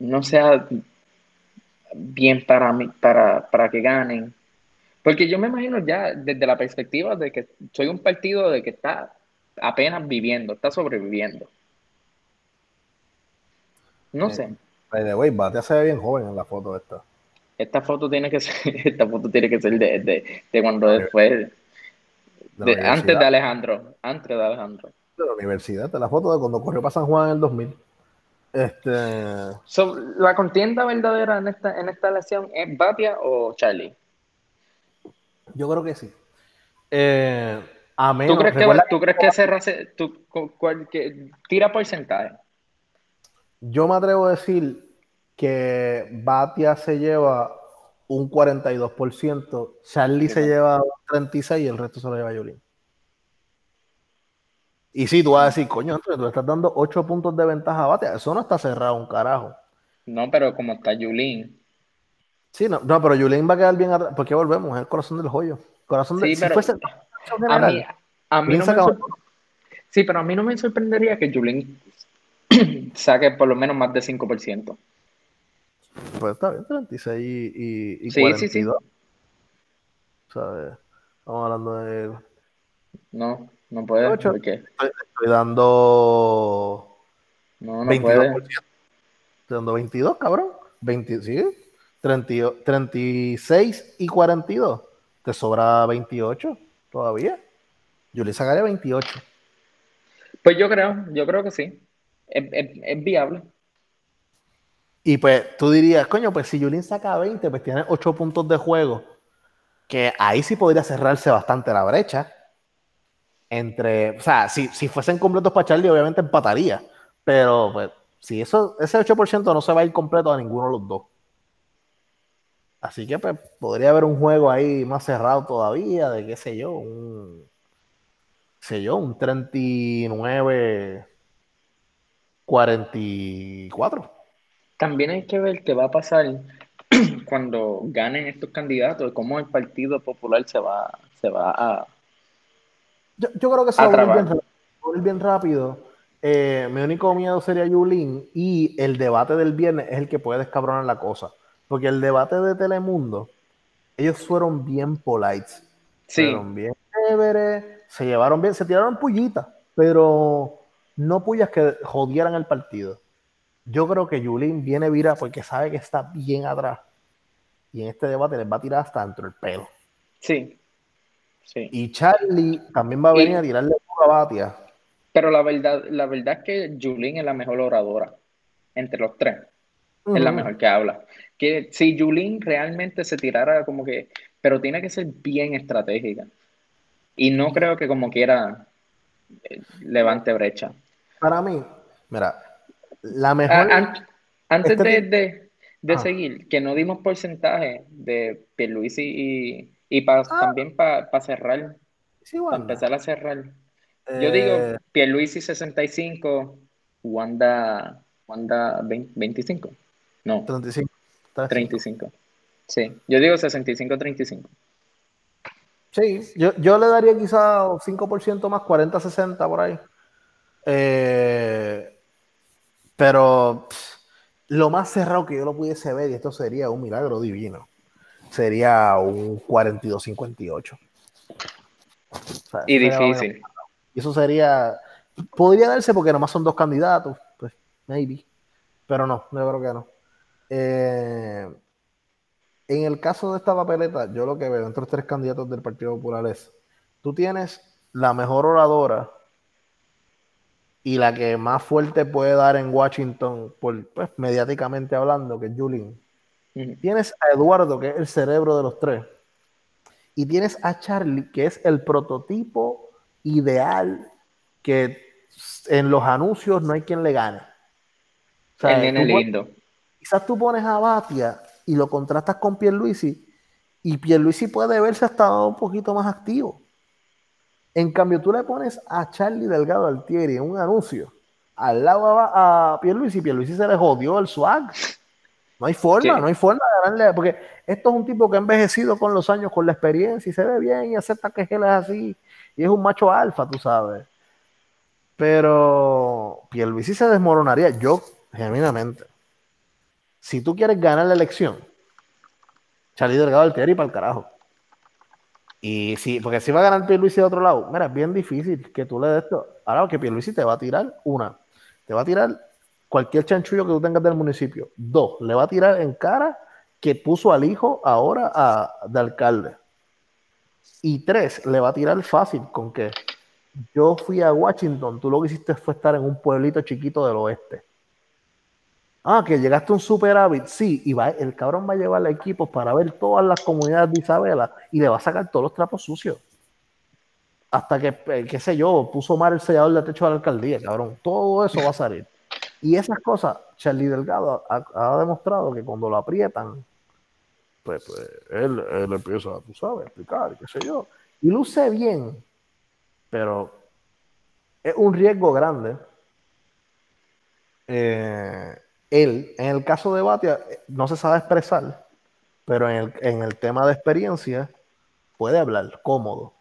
no sea bien para, mí, para, para que ganen. Porque yo me imagino ya desde la perspectiva de que soy un partido de que está apenas viviendo, está sobreviviendo. No sé. By the way, Bate se ve bien joven en la foto esta. Esta foto tiene que ser, esta foto tiene que ser de, de, de cuando después, de, antes de Alejandro, antes de Alejandro. De la universidad, de la foto de cuando corrió para San Juan en el 2000. Este... la contienda verdadera en esta, en esta elección es Batia o Charlie. Yo creo que sí. Eh, a menos, ¿Tú crees que, ¿tú crees que ese tú, cual, que, tira porcentaje? Yo me atrevo a decir que Batia se lleva un 42%, Charlie se lleva un 36% y el resto se lo lleva Yulín. Y sí, tú vas a decir, coño, tú le estás dando 8 puntos de ventaja a Batia. Eso no está cerrado un carajo. No, pero como está Yulín. Sí, no, no pero Yulín va a quedar bien atrás. ¿Por qué volvemos? Es el corazón del joyo. Corazón sí, pero a mí, a mí no me Sí, pero a mí no me sorprendería que Yulín saque por lo menos más de 5%. Pues está bien, 36 y, y, sí, 42. Sí, sí. ¿Sabes? Estamos hablando de. No, no puede. ¿Por qué? Estoy, estoy, dando. No, no 22%. puede. Estoy dando 22, cabrón. 20, ¿sí? 30, 36 y 42. Te sobra 28 todavía. Yo le sacaría 28. Pues yo creo, yo creo que sí. Es, es, es viable. Y pues tú dirías, coño, pues si Julín saca 20, pues tiene 8 puntos de juego, que ahí sí podría cerrarse bastante la brecha. Entre, o sea, si, si fuesen completos para Charlie, obviamente empataría. Pero pues, si eso, ese 8% no se va a ir completo a ninguno de los dos. Así que pues podría haber un juego ahí más cerrado todavía, de qué sé yo, un, sé yo, un 39, 44 también hay que ver qué va a pasar cuando ganen estos candidatos, cómo el Partido Popular se va, se va a. Yo, creo que se va a ir bien, rápido. Eh, mi único miedo sería Yulín y el debate del viernes es el que puede descabronar la cosa. Porque el debate de Telemundo, ellos fueron bien polites. Sí. Fueron bien chéveres, se llevaron bien, se tiraron pullitas, pero no pullas que jodieran el partido. Yo creo que Yulín viene vira porque sabe que está bien atrás. Y en este debate les va a tirar hasta dentro el pelo. Sí. sí. Y Charlie también va a venir a tirarle a Batia. Pero la verdad, la verdad es que Yulín es la mejor oradora entre los tres. Es la mejor que habla. Que si Yulín realmente se tirara como que, pero tiene que ser bien estratégica. Y no creo que como quiera eh, levante brecha. Para mí, mira, la mejor. antes este de, de, seguir, que no dimos porcentaje de Pierluisi y, y ah. también para cerrar. para empezar a cerrar. Yo digo eh, Pierluisi 65, Wanda, Wanda 25. No. 35. 35. Sí, yo digo 65-35. Sí, yo, yo, le daría quizá 5% más, 40-60 por ahí. Eh, pero lo más cerrado que yo lo pudiese ver, y esto sería un milagro divino, sería un 42-58. y difícil. Y eso sería, podría darse porque nomás son dos candidatos, pues, maybe. Pero no, yo creo que no. Eh, en el caso de esta papeleta, yo lo que veo entre los tres candidatos del Partido Popular es, tú tienes la mejor oradora y la que más fuerte puede dar en Washington, por, pues, mediáticamente hablando, que es Julín. Tienes a Eduardo, que es el cerebro de los tres. Y tienes a Charlie, que es el prototipo ideal que en los anuncios no hay quien le gane. O el nene lindo. Quizás tú pones a Batia y lo contrastas con Pierluisi y Pierluisi puede verse hasta un poquito más activo. En cambio, tú le pones a Charlie Delgado Altieri en un anuncio al lado a, Pierluisi y Pierluisi se le jodió el swag. No hay forma, no hay forma de ganarle, porque esto es un tipo que ha envejecido con los años, con la experiencia y se ve bien y acepta que él es así y es un macho alfa, tú sabes. Pero Pierluisi se desmoronaría, yo genuinamente si tú quieres ganar la elección, Charlie Delgado Altieri para el carajo. Y sí, porque si va a ganar Pierluisi de otro lado, mira, es bien difícil que tú le des esto. Ahora que Pierluisi te va a tirar una, te va a tirar cualquier chanchullo que tú tengas del municipio. Dos, le va a tirar en cara que puso al hijo ahora a, de alcalde. Y tres, le va a tirar fácil con que yo fui a Washington, tú lo que hiciste fue estar en un pueblito chiquito del oeste. Ah, que llegaste a un superávit, sí, y va, el cabrón va a llevar al equipo para ver todas las comunidades de Isabela y le va a sacar todos los trapos sucios. Hasta que, eh, qué sé yo, puso mal el sellador de techo de la alcaldía, cabrón. Todo eso va a salir. Y esas cosas, Charlie Delgado ha, demostrado que cuando lo aprietan, pues, pues él, él, empieza, tú sabes, a explicar, qué sé yo. Y luce bien, pero es un riesgo grande. Eh, él, en el caso de Batia, no se sabe expresar, pero en el, tema de experiencia puede hablar cómodo.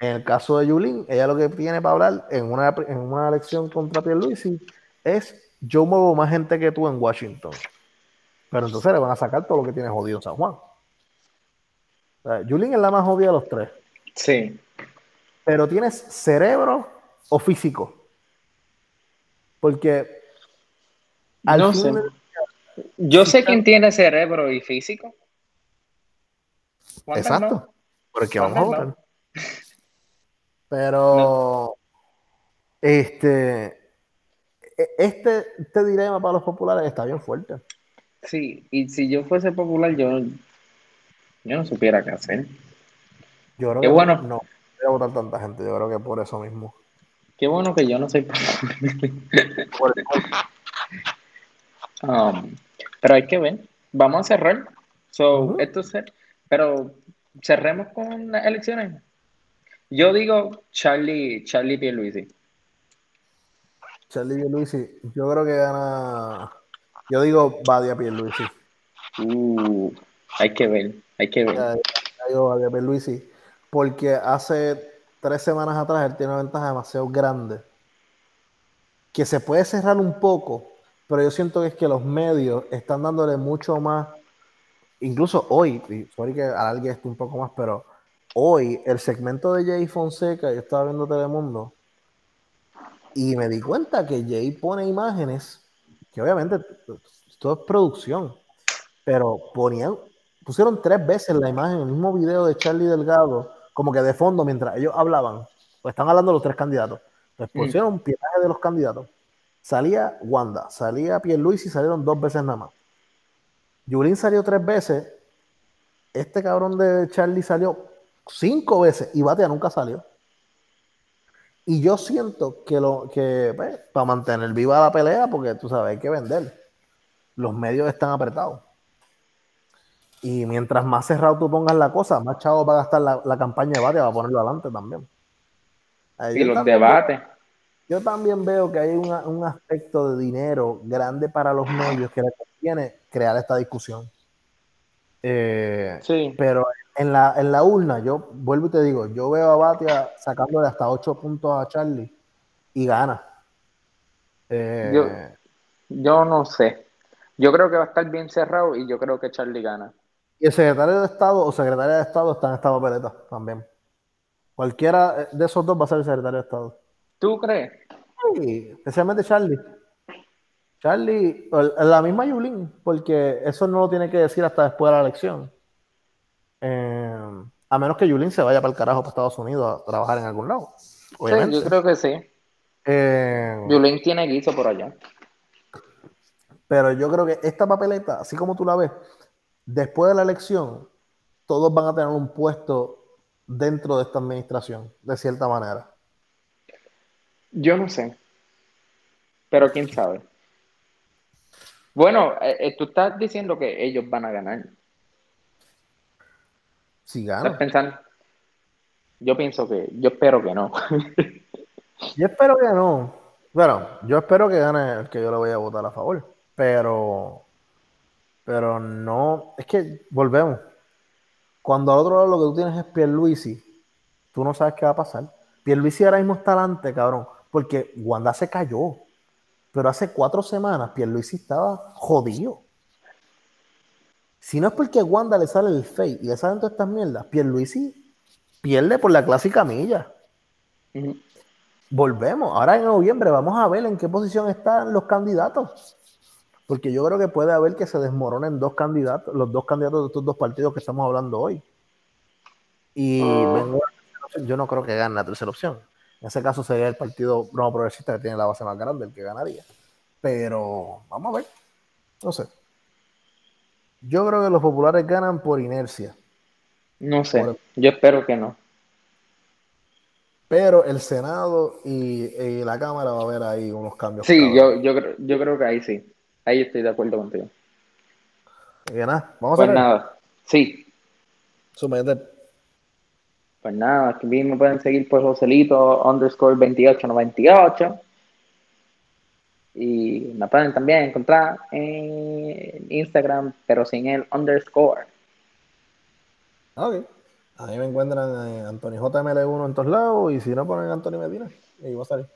En el caso de Yulín, ella lo que tiene para hablar en una, en una elección contra Pierluisi es yo muevo más gente que tú en Washington. Pero entonces le van a sacar todo lo que tiene jodido San Juan. O Yulín es la más jodida de los tres. Sí. Pero tienes cerebro o físico. Porque no sé. Yo sé quién tiene cerebro y físico. Exacto. Porque vamos a votar. Pero este, e, este, este dilema para los populares está bien fuerte. Sí, y si yo fuese popular, yo, yo no supiera qué hacer. Yo creo que bueno. no voy a votar tanta gente, yo creo que por eso mismo. Qué bueno que yo no soy popular. Um, pero hay que ver. Vamos a cerrar. So, esto pero cerremos con las elecciones. Yo digo Charlie, Charlie Pierluisi. Charlie Pierluisi, yo creo que gana. Yo digo Badia Pierluisi. Uh, hay que ver, hay que ver. yo digo Badia Pierluisi, porque hace tres semanas atrás él tiene una ventaja demasiado grande que se puede cerrar un poco pero yo siento que es que los medios están dándole mucho más, incluso hoy, y sorry que alargue esto un poco más, pero hoy el segmento de Jay Fonseca, yo estaba viendo Telemundo, y me di cuenta que Jay pone imágenes que obviamente todo es producción, pero ponían, pusieron tres veces la imagen, el mismo video de Charlie Delgado, como que de fondo mientras ellos hablaban, pues están hablando los tres candidatos. Pues mm. pusieron un pietaje de los candidatos. Salía Wanda, salía Luis y salieron dos veces nada más. Yulín salió tres veces. Este cabrón de Charlie salió cinco veces y Batia nunca salió. Y yo siento que lo que pues, para mantener viva la pelea, porque tú sabes, hay que vender. Los medios están apretados. Y mientras más cerrado tú pongas la cosa, más chavo va a gastar la, campaña de Batia, va a ponerlo adelante también. y los debates. Yo también veo que hay un aspecto de dinero grande para los medios que le conviene crear esta discusión. Eh, sí. Pero en la, en la urna, yo vuelvo y te digo, yo veo a Batia sacándole hasta 8 puntos a Charlie y gana. Eh, yo, yo no sé. Yo creo que va a estar bien cerrado y yo creo que Charlie gana. Y el secretario de Estado o secretaria de Estado está en esta papeleta también. Cualquiera de esos dos va a ser el secretario de Estado. ¿Tú crees? Sí, especialmente Charlie. Charlie, la misma Yulín, porque eso no lo tiene que decir hasta después de la elección. Eh, a menos que Yulín se vaya para el carajo para Estados Unidos a trabajar en algún lado. Sí, yo creo que sí. Eh, Yulín tiene guiso por allá. Pero yo creo que esta papeleta, así como tú la ves, después de la elección, todos van a tener un puesto dentro de esta administración, de cierta manera. Yo no sé. Pero quién sabe. Bueno, eh, eh, tú estás diciendo que ellos van a ganar. Si ganan. pensando? Yo pienso que, yo espero que no. yo espero que no. Bueno, yo espero que gane el que yo le voy a votar a favor. Pero, pero no, es que volvemos. Cuando al otro lado lo que tú tienes es Pierluisi, tú no sabes qué va a pasar. Pierluisi ahora mismo está adelante, cabrón, porque Wanda se cayó. Pero hace cuatro semanas Pierluisi estaba jodido. Si no es porque a Wanda le sale el fake y le salen todas estas mierdas, Pierluisi pierde por la clásica milla. Volvemos. Ahora en noviembre vamos a ver en qué posición están los candidatos. Porque yo creo que puede haber que se desmoronen dos candidatos, los dos candidatos de estos dos partidos que estamos hablando hoy. Y ah. yo no creo que gane la tercera opción. En ese caso sería el partido no progresista que tiene la base más grande, el que ganaría. Pero vamos a ver. No sé. Yo creo que los populares ganan por inercia. No sé. Yo espero que no. Pero el Senado y, la Cámara va a haber ahí unos cambios. Sí, yo, yo, yo creo que ahí sí. Ahí estoy de acuerdo contigo. Y nada, vamos pues a ver. nada, sí. Sumete. Pues nada, aquí me pueden seguir por Joselito underscore 2898. Y me pueden también encontrar en Instagram, pero sin el underscore. Ok. Ahí me encuentran en Anthony JML1 en todos lados y si no ponen Anthony Medina, ahí va a salir.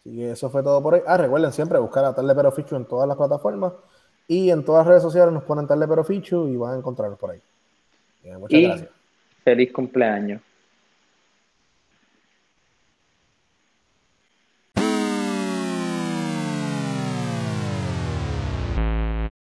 Así que eso fue todo por hoy. Ah, recuerden siempre buscar a Tarde Pero Fichu en todas las plataformas y en todas las redes sociales nos ponen Tarde Pero Fichu y van a encontrarnos por ahí. muchas gracias. Feliz cumpleaños.